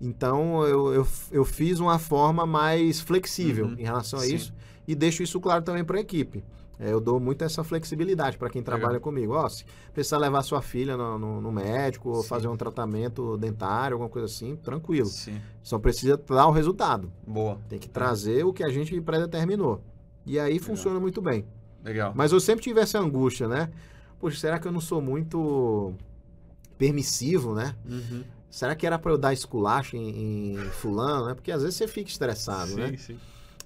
B: Então eu, eu, eu fiz uma forma mais flexível uhum. em relação a Sim. isso e deixo isso claro também para a equipe. É, eu dou muito essa flexibilidade para quem trabalha Legal. comigo. Ó, se precisar levar sua filha no, no, no médico ou fazer um tratamento dentário, alguma coisa assim, tranquilo. Sim. Só precisa dar o resultado.
A: Boa.
B: Tem que trazer o que a gente predeterminou. E aí Legal. funciona muito bem.
A: Legal.
B: Mas eu sempre tive essa angústia, né? Poxa, será que eu não sou muito permissivo, né? Uhum. Será que era para eu dar esculacho em, em fulano, né? Porque às vezes você fica estressado, sim, né? Sim, sim.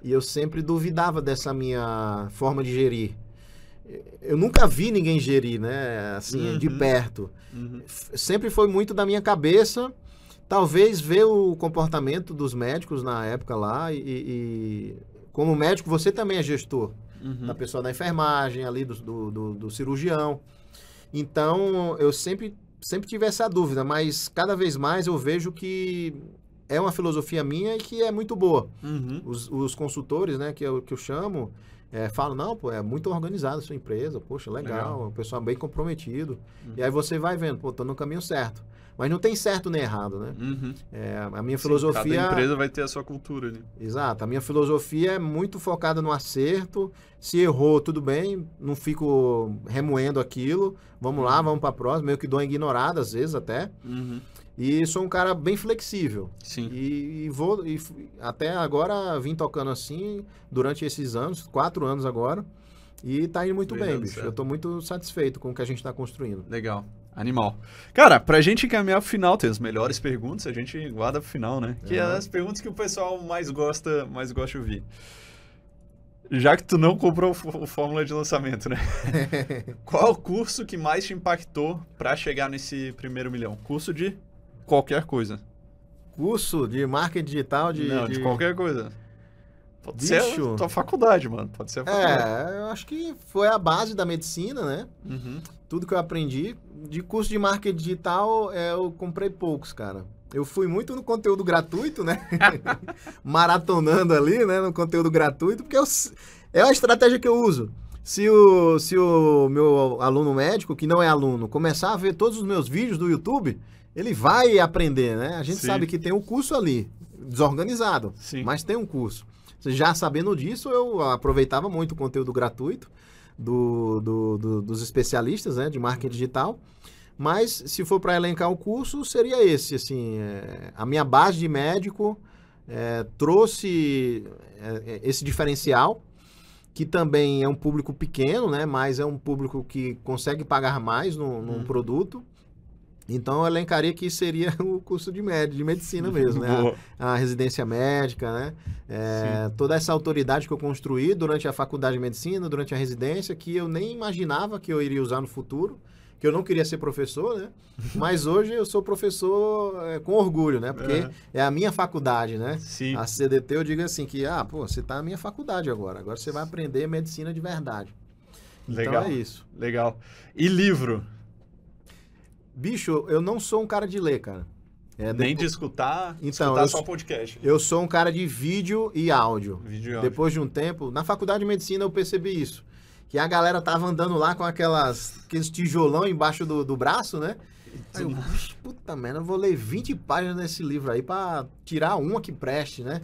B: E eu sempre duvidava dessa minha forma de gerir. Eu nunca vi ninguém gerir, né? Assim, uhum. de perto. Uhum. Sempre foi muito da minha cabeça. Talvez ver o comportamento dos médicos na época lá. E, e como médico, você também é gestor uhum. da pessoa da enfermagem, ali do, do, do, do cirurgião. Então, eu sempre, sempre tive essa dúvida, mas cada vez mais eu vejo que é uma filosofia minha e que é muito boa. Uhum. Os, os, consultores, né, que eu, que eu chamo, é, falam, não, pô, é muito organizada a sua empresa, poxa, legal, legal. o pessoal bem comprometido. Uhum. E aí você vai vendo, pô, tô no caminho certo. Mas não tem certo nem errado, né? Uhum. É, a minha Sim, filosofia...
A: Cada empresa vai ter a sua cultura, né?
B: Exato. A minha filosofia é muito focada no acerto. Se errou, tudo bem. Não fico remoendo aquilo. Vamos lá, uhum. vamos para a próxima. Meio que dou uma ignorada, às vezes, até. Uhum. E sou um cara bem flexível.
A: Sim.
B: E, e vou. E até agora vim tocando assim durante esses anos, quatro anos agora. E tá indo muito bem, bicho. Certo. Eu tô muito satisfeito com o que a gente tá construindo.
A: Legal. Animal. Cara, pra gente encaminhar pro final, tem as melhores perguntas, a gente guarda pro final, né? Que é as perguntas que o pessoal mais gosta, mais gosta de ouvir. Já que tu não comprou o Fó- o Fórmula de lançamento, né? Qual é o curso que mais te impactou pra chegar nesse primeiro milhão? Curso de qualquer coisa.
B: Curso de marketing digital de.
A: não, de...
B: de-
A: qualquer coisa. Pode ser
B: Bicho.
A: a tua faculdade, mano. Pode ser a faculdade.
B: É, eu acho que foi a base da medicina, né?
A: Uhum.
B: Tudo que eu aprendi. De curso de marketing digital, é, eu comprei poucos, cara. Eu fui muito no conteúdo gratuito, né? Maratonando ali, né? No conteúdo gratuito, porque eu é a estratégia que eu uso. Se o, se o meu aluno médico, que não é aluno, começar a ver todos os meus vídeos do YouTube, ele vai aprender, né? A gente
A: Sim.
B: sabe que tem um curso ali, desorganizado,
A: Sim.
B: mas tem um curso. Já sabendo disso, eu aproveitava muito o conteúdo gratuito do, do- do- dos especialistas né, de marketing digital. Mas se for para elencar o curso, seria esse. Assim, é, a minha base de médico é, trouxe é, é, esse diferencial, que também é um público pequeno, né, mas é um público que consegue pagar mais num, num
A: Uhum.
B: produto. Então eu elencaria que seria o curso de, med de medicina mesmo, né?
A: Boa.
B: a residência médica, né? É, toda essa autoridade que eu construí durante a faculdade de medicina, durante a residência, que eu nem imaginava que eu iria usar no futuro, que eu não queria ser professor, né? Mas hoje eu sou professor é, com orgulho, né? Porque
A: Aham.
B: é a minha faculdade, né?
A: Sim.
B: A CDT eu digo assim que, ah, pô, você tá na minha faculdade agora, agora você vai aprender medicina de verdade.
A: Legal.
B: Então é isso.
A: Legal. E livro?
B: Bicho, eu não sou um cara de ler, cara. É,
A: Nem de escutar,
B: Então,
A: escutar
B: eu
A: só podcast.
B: Eu sou um cara de vídeo e áudio.
A: Vídeo e áudio.
B: Depois de um tempo, na faculdade de medicina eu percebi isso. Que a galera tava andando lá com aquelas, aqueles tijolão embaixo do, do braço, né? Aí eu, "Vixe, puta merda, eu vou ler 20 páginas desse livro aí pra tirar uma que preste, né?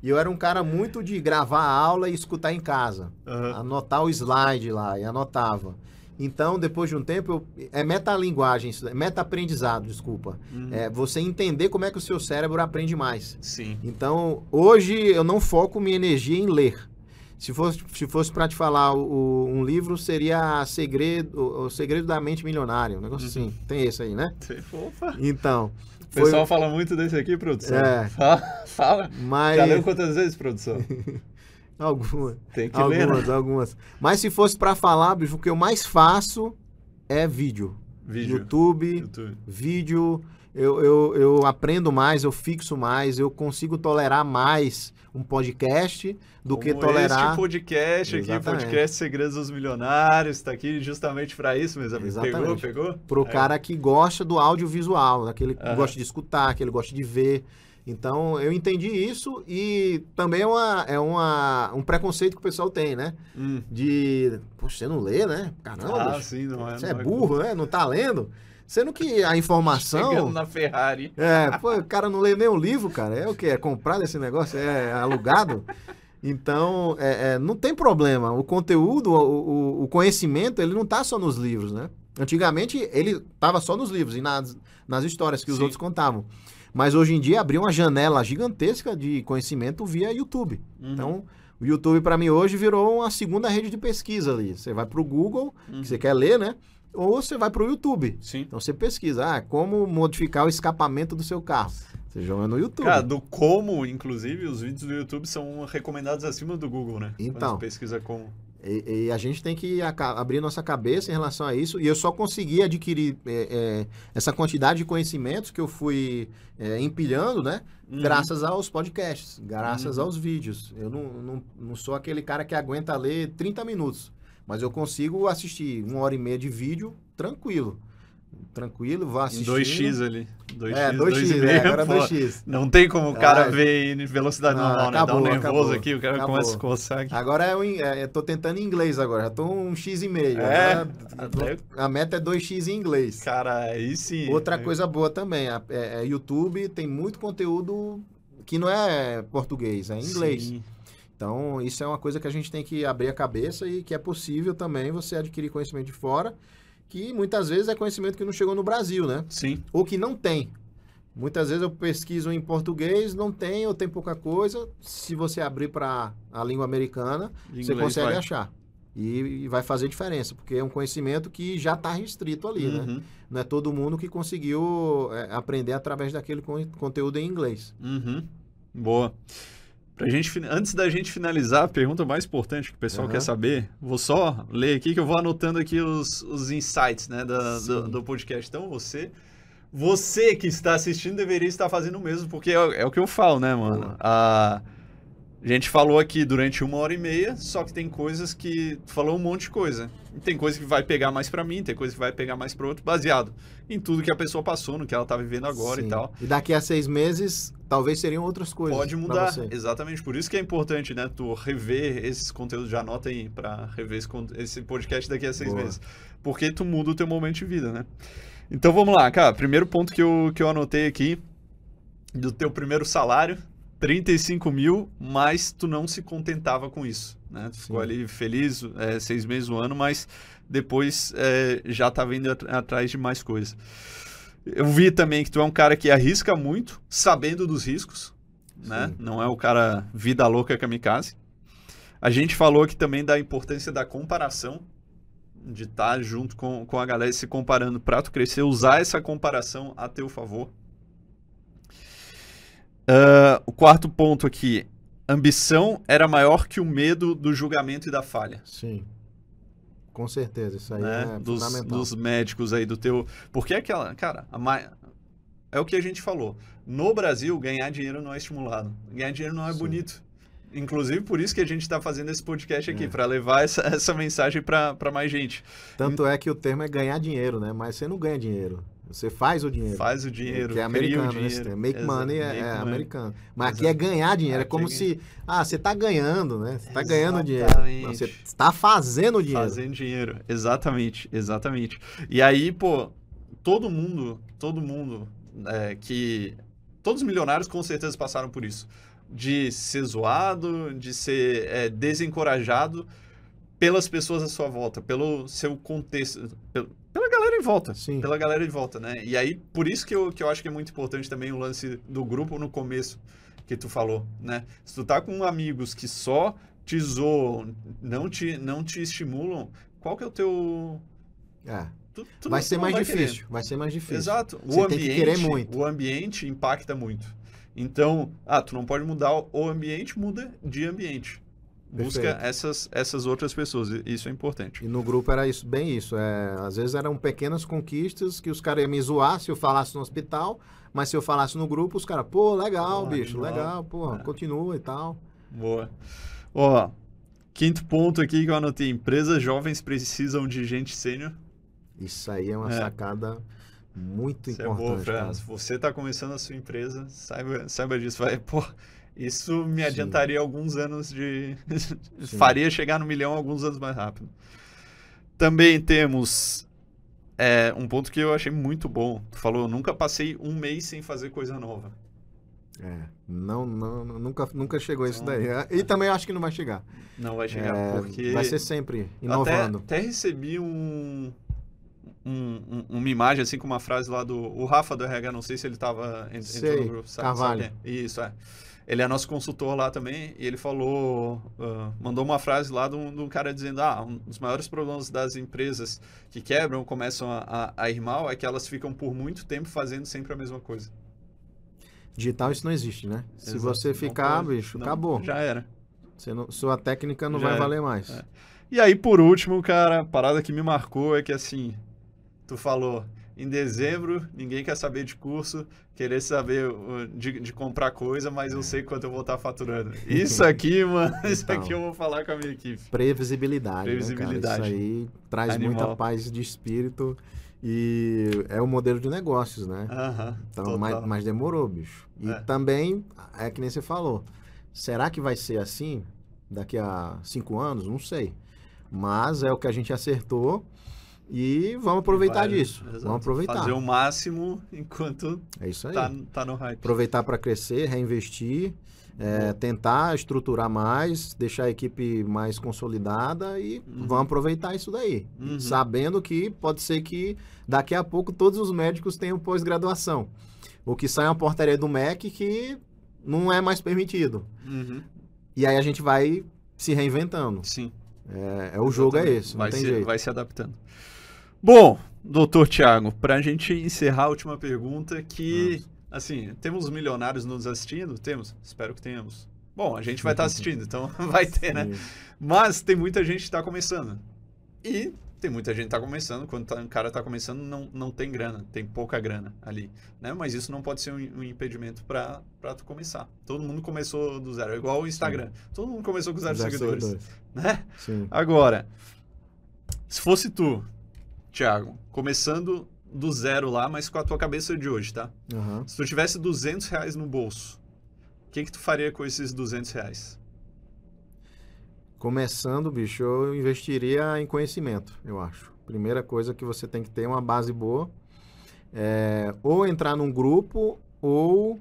B: E eu era um cara muito de gravar a aula e escutar em casa.
A: Aham.
B: Anotar o slide lá e anotava. Então, depois de um tempo, eu, é metalinguagem, meta-aprendizado, desculpa.
A: Uhum.
B: É você entender como é que o seu cérebro aprende mais.
A: Sim.
B: Então, hoje eu não foco minha energia em ler. Se fosse, se fosse para te falar o- um livro, seria segredo, o, Segredo da Mente Milionária. Um negócio
A: Uhum.
B: assim. Tem esse aí, né?
A: Opa.
B: Então.
A: O
B: Foi,
A: pessoal fala muito desse aqui, produção.
B: É.
A: Fala. fala.
B: mas.
A: Já leu quantas vezes, produção?
B: Algumas,
A: Tem que ler, né?
B: algumas, algumas. Mas se fosse para falar, bicho, o que eu mais faço é vídeo.
A: Vídeo.
B: YouTube,
A: YouTube.
B: vídeo. Eu, eu, eu aprendo mais, eu fixo mais, eu consigo tolerar mais um podcast do que
A: Como
B: tolerar.
A: Este podcast aqui,
B: Exatamente.
A: podcast Segredos dos Milionários, tá aqui justamente para isso, meus amigos. Pegou,
B: Exatamente.
A: pegou?
B: Pro
A: É.
B: cara que gosta do audiovisual, daquele que
A: Aham.
B: gosta de escutar, aquele que gosta de ver. Então, eu entendi isso e também é, uma, é uma, um preconceito que o pessoal tem, né?
A: Hum.
B: De, poxa, você não lê, né? Caramba,
A: Ah,
B: bicho,
A: sim, não é.
B: você é
A: não
B: burro, né? Não tá lendo? Sendo que a
A: Chegando
B: informação...
A: na Ferrari.
B: É, pô, o cara não lê nem um livro, cara. É o quê? É comprado esse negócio? É alugado? Então, é, é, não tem problema. O conteúdo, o, o- o conhecimento, ele não tá só nos livros, né? Antigamente, ele tava só nos livros e nas, nas histórias que os
A: Sim.
B: outros contavam. Mas hoje em dia, abriu uma janela gigantesca de conhecimento via YouTube.
A: Uhum.
B: Então, o YouTube, para mim, hoje virou uma segunda rede de pesquisa ali. Você vai pro Google,
A: Uhum.
B: que você quer ler, né? Ou você vai pro YouTube.
A: Sim.
B: Então você pesquisa, ah, como modificar o escapamento do seu carro. Você joga no YouTube.
A: Cara, do como, inclusive, os vídeos do YouTube são recomendados acima do Google, né?
B: Então.
A: Quando pesquisa como.
B: E, e a gente tem que abrir nossa cabeça em relação a isso. E eu só consegui adquirir é, é, essa quantidade de conhecimentos que eu fui é, empilhando, né?
A: Uhum.
B: Graças aos podcasts, graças
A: Uhum.
B: aos vídeos. Eu não, não, não sou aquele cara que aguenta ler 30 minutos. Mas eu consigo assistir uma hora e meia de vídeo tranquilo. Tranquilo, vou
A: Em
B: assistindo.
A: 2x ali. 2x,
B: É, 2x,
A: 2,5,
B: é, agora
A: pô.
B: 2x.
A: Não tem como o cara
B: Ah,
A: ver em velocidade
B: não,
A: normal, né?
B: acabou,
A: Dá um nervoso
B: acabou,
A: aqui, o cara
B: acabou.
A: começa a coçar aqui.
B: Agora é, in- é, eu tô tentando em inglês agora, já tô um X e meio.
A: É,
B: Agora,
A: até-
B: a meta é 2x em inglês.
A: Cara, aí sim.
B: Outra
A: É.
B: coisa boa também, é, é YouTube tem muito conteúdo que não é português, é inglês.
A: Sim.
B: Então, isso é uma coisa que a gente tem que abrir a cabeça e que é possível também você adquirir conhecimento de fora, que muitas vezes é conhecimento que não chegou no Brasil, né?
A: Sim.
B: Ou que não tem. Muitas vezes eu pesquiso em português, não tem ou tem pouca coisa. Se você abrir para a língua americana,
A: De
B: você
A: inglês
B: consegue
A: vai.
B: achar. E, e vai fazer diferença, porque é um conhecimento que já está restrito ali, né?
A: Uhum.
B: Não é todo mundo que conseguiu é, aprender através daquele con- conteúdo em inglês.
A: Uhum. Boa. Pra gente, antes da gente finalizar, a pergunta mais importante que o pessoal
B: Aham.
A: quer saber, vou só ler aqui que eu vou anotando aqui os, os insights né, da- do, do podcast. Então, você, você que está assistindo deveria estar fazendo o mesmo, porque é, é o que eu falo, né, mano?
B: Boa.
A: A, a gente falou aqui durante uma hora e meia, só que tem coisas que. Tu falou um monte de coisa. E tem coisa que vai pegar mais pra mim, tem coisa que vai pegar mais pro outro, baseado em tudo que a pessoa passou, no que ela tá vivendo agora e
B: Sim.
A: tal.
B: E daqui a seis meses, talvez seriam outras coisas.
A: Pode mudar, exatamente. Por isso que é importante, né? Tu rever esses conteúdos, já anota aí pra rever esse, esse podcast daqui a seis
B: Boa.
A: meses. Porque tu muda o teu momento de vida, né? Então vamos lá, cara. Primeiro ponto que eu, que eu anotei aqui, do teu primeiro salário, 35 mil, mas tu não se contentava com isso, né? Tu ficou
B: Sim.
A: ali feliz, é, seis meses, um ano, mas depois é, já tá vindo at- atrás de mais coisas. Eu vi também que tu é um cara que arrisca muito, sabendo dos riscos, né? Não é o cara vida louca kamikaze. A gente falou aqui também da importância da comparação, de estar junto com, com a galera se comparando para tu crescer, usar essa comparação a teu favor. Ah, o quarto ponto aqui, ambição era maior que o medo do julgamento e da falha
B: Sim. Com certeza, isso aí
A: né,
B: é
A: dos,
B: fundamental.
A: dos médicos aí do teu. Porque é aquela, cara, a ma- é o que a gente falou. No Brasil, ganhar dinheiro não é estimulado. Ganhar dinheiro não é
B: Sim.
A: bonito. Inclusive, por isso que a gente está fazendo esse podcast aqui,
B: É.
A: para levar essa, essa mensagem para mais gente.
B: Tanto é que o termo é ganhar dinheiro, né? Mas você não ganha dinheiro. Você faz o dinheiro.
A: Faz o dinheiro,
B: Que é americano, né?
A: dinheiro.
B: Termo. Make
A: Exa-
B: money é,
A: make
B: é americano. Mas aqui
A: Exato.
B: é ganhar dinheiro. É
A: Aqui
B: como
A: é
B: se. Ah, você tá ganhando, né? Você tá ganhando dinheiro. Não, você está fazendo dinheiro.
A: Fazendo dinheiro, exatamente, exatamente. E aí, pô, todo mundo, todo mundo é, que. Todos os milionários com certeza passaram por isso. De ser zoado, de ser é, desencorajado pelas pessoas à sua volta, pelo seu contexto, pelo- em volta.
B: Sim.
A: Pela galera em volta, né? E aí, por isso que eu, que eu acho que é muito importante também o lance do grupo no começo que tu falou, né? Se tu tá com amigos que só te zoam, não te, não te estimulam, qual que é o teu...
B: É.
A: tu- tu
B: Vai
A: não-
B: ser
A: não
B: mais
A: vai
B: difícil.
A: querer.
B: Vai ser mais difícil.
A: Exato.
B: Você
A: o
B: tem
A: ambiente,
B: que querer muito.
A: O ambiente impacta muito. Então, ah, tu não pode mudar o ambiente, muda de ambiente. Busca
B: Perfeito.
A: essas, essas outras pessoas. Isso é importante.
B: E no grupo era isso, bem isso. É, às vezes eram pequenas conquistas que os caras iam me zoar se eu falasse no hospital, mas se eu falasse no grupo, os caras, pô, legal,
A: Pô,
B: bicho,
A: animal.
B: legal, porra,
A: É.
B: continua e tal.
A: Boa. Ó, quinto ponto aqui que eu anotei. Empresas jovens precisam de gente sênior.
B: Isso aí é uma
A: É.
B: sacada muito
A: Isso é
B: importante. Cara.
A: Se você está começando a sua empresa, saiba, saiba disso. Vai, pô, isso me
B: Sim.
A: adiantaria alguns anos de.
B: Sim.
A: faria chegar no milhão alguns anos mais rápido. Também temos é, um ponto que eu achei muito bom. Tu falou, eu nunca passei um mês sem fazer coisa nova.
B: É, não, não, nunca, nunca chegou isso
A: Então-
B: daí. É, E também acho que não vai chegar.
A: Não vai chegar,
B: É,
A: porque.
B: Vai ser sempre
A: Até,
B: inovando.
A: até recebi um, um- um- uma imagem, assim, com uma frase lá do o Rafa do RH, não sei se ele estava
B: Sei,
A: no grupo.
B: Carvalho.
A: quem é? Isso, é. Ele é nosso consultor lá também, e ele falou, ah, mandou uma frase lá de um, de um cara dizendo, ah, um dos maiores problemas das empresas que quebram, começam a, a, a ir mal, é que elas ficam por muito tempo fazendo sempre a mesma coisa.
B: Digital isso não existe, né? Se
A: Exato.
B: você
A: Não
B: ficar,
A: pode-
B: bicho,
A: não,
B: acabou.
A: Já era.
B: Você não- sua técnica não
A: Já
B: vai
A: era.
B: valer mais.
A: É. E aí, por último, cara, a parada que me marcou é que assim, tu falou, em dezembro, ninguém quer saber de curso, querer saber uh, de, de comprar coisa, mas eu sei quanto eu vou estar faturando. Isso aqui, mano, isso
B: Então.
A: aqui eu vou falar com a minha equipe.
B: Previsibilidade,
A: Previsibilidade.
B: Né? Isso aí traz
A: Animal.
B: muita paz de espírito e é o modelo de negócios, né?
A: Aham,
B: Então,
A: total.
B: mas, mas demorou, bicho. E
A: É.
B: também, é que nem você falou, será que vai ser assim daqui a cinco anos? Não sei. Mas é o que a gente acertou e vamos aproveitar
A: Vai-
B: disso.
A: exato.
B: Vamos aproveitar.
A: Fazer o máximo enquanto
B: É isso aí.
A: tá, tá no hype.
B: Aproveitar para crescer, reinvestir, é, tentar estruturar mais, deixar a equipe mais consolidada e
A: Uhum.
B: vamos aproveitar isso daí.
A: Uhum.
B: Sabendo que pode ser que daqui a pouco todos os médicos tenham pós-graduação. O que sai uma portaria do MEC que não é mais permitido.
A: Uhum,
B: E aí a gente vai se reinventando.
A: Sim.
B: É, é o jogo é esse, não
A: vai
B: tem
A: se,
B: jeito.
A: Vai se adaptando. Bom, doutor Tiago, para a gente encerrar a última pergunta, que, assim, temos milionários nos assistindo? Temos? Espero que tenhamos. Bom, a gente vai estar assistindo, então vai ter, né?
B: Sim.
A: Mas tem muita gente que está começando. E tem muita gente que está começando. Quando tá, o cara está começando, não, não tem grana, tem pouca grana ali. Né? Mas isso não pode ser um, um impedimento para tu começar. Todo mundo começou do zero. É igual o Instagram. Todo mundo começou com zero,
B: Zero
A: seguidores.
B: seguidores.
A: Né?
B: Sim.
A: Agora, se fosse tu, Thiago, começando do zero lá, mas com a tua cabeça de hoje, tá?
B: Aham.
A: Se tu tivesse 200 reais no bolso, o que que tu faria com esses 200 reais?
B: Começando, bicho, eu investiria em conhecimento, eu acho. Primeira coisa que você tem que ter é uma base boa. É, ou entrar num grupo ou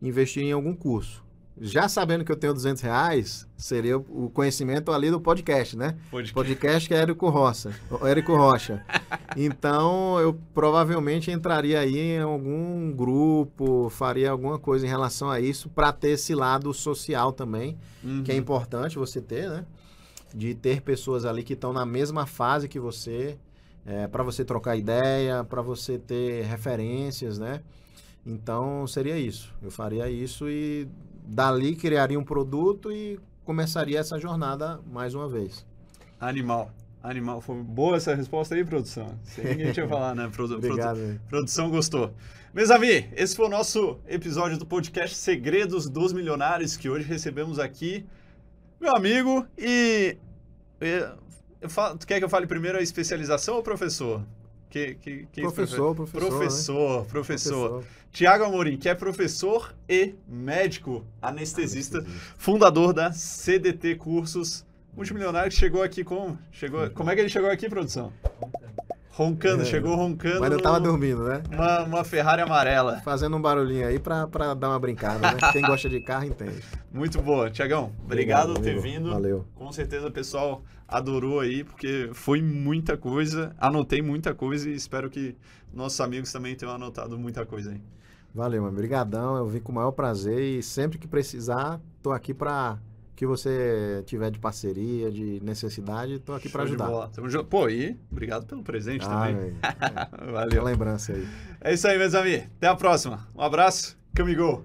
B: investir em algum curso. Já sabendo que eu tenho 200 reais, seria o conhecimento ali do podcast, né?
A: Pode
B: Podcast que é Érico Rocha. Érico Rocha. Então, eu provavelmente entraria aí em algum grupo, faria alguma coisa em relação a isso, para ter esse lado social também, que é importante você ter, né? De ter pessoas ali que estão na mesma fase que você, para você trocar ideia, para você ter referências, né? Então, seria isso. Eu faria isso e dali criaria um produto e começaria essa jornada mais uma vez.
A: Animal. Animal. Foi boa essa resposta aí, produção. Sem ninguém tinha falar, né? Produ- produ-
B: Obrigado. velho.
A: Produção gostou. Meus amigos, esse foi o nosso episódio do podcast Segredos dos Milionários, que hoje recebemos aqui meu amigo e. e- falo- tu quer que eu fale primeiro a especialização ou professor? Que, que, que
B: Professor,
A: prefere?
B: professor, né?
A: Professor, professor. Tiago Amorim, que é professor e médico anestesista, fundador da CDT Cursos, multimilionário que chegou aqui com. Chegou, como é que ele chegou aqui, produção? Roncando,
B: É,
A: chegou roncando.
B: Mas eu tava
A: no-
B: dormindo, né?
A: uma, uma Ferrari amarela.
B: Fazendo um barulhinho aí pra, pra dar uma brincada, né? Quem gosta de carro entende.
A: Muito boa. Tiagão, obrigado, por ter vindo.
B: Valeu.
A: Com certeza o pessoal adorou aí, porque foi muita coisa. Anotei muita coisa e espero que nossos amigos também tenham anotado muita coisa aí.
B: Valeu, mano. Obrigadão. Eu vim com o maior prazer e sempre que precisar, tô aqui pra que você tiver de parceria, de necessidade, tô aqui
A: de
B: ajudar.
A: Pô, e obrigado pelo presente
B: Ah,
A: também.
B: É,
A: Valeu.
B: lembrança aí.
A: É isso aí, meus amigos. Até a próxima. Um abraço. Camigol.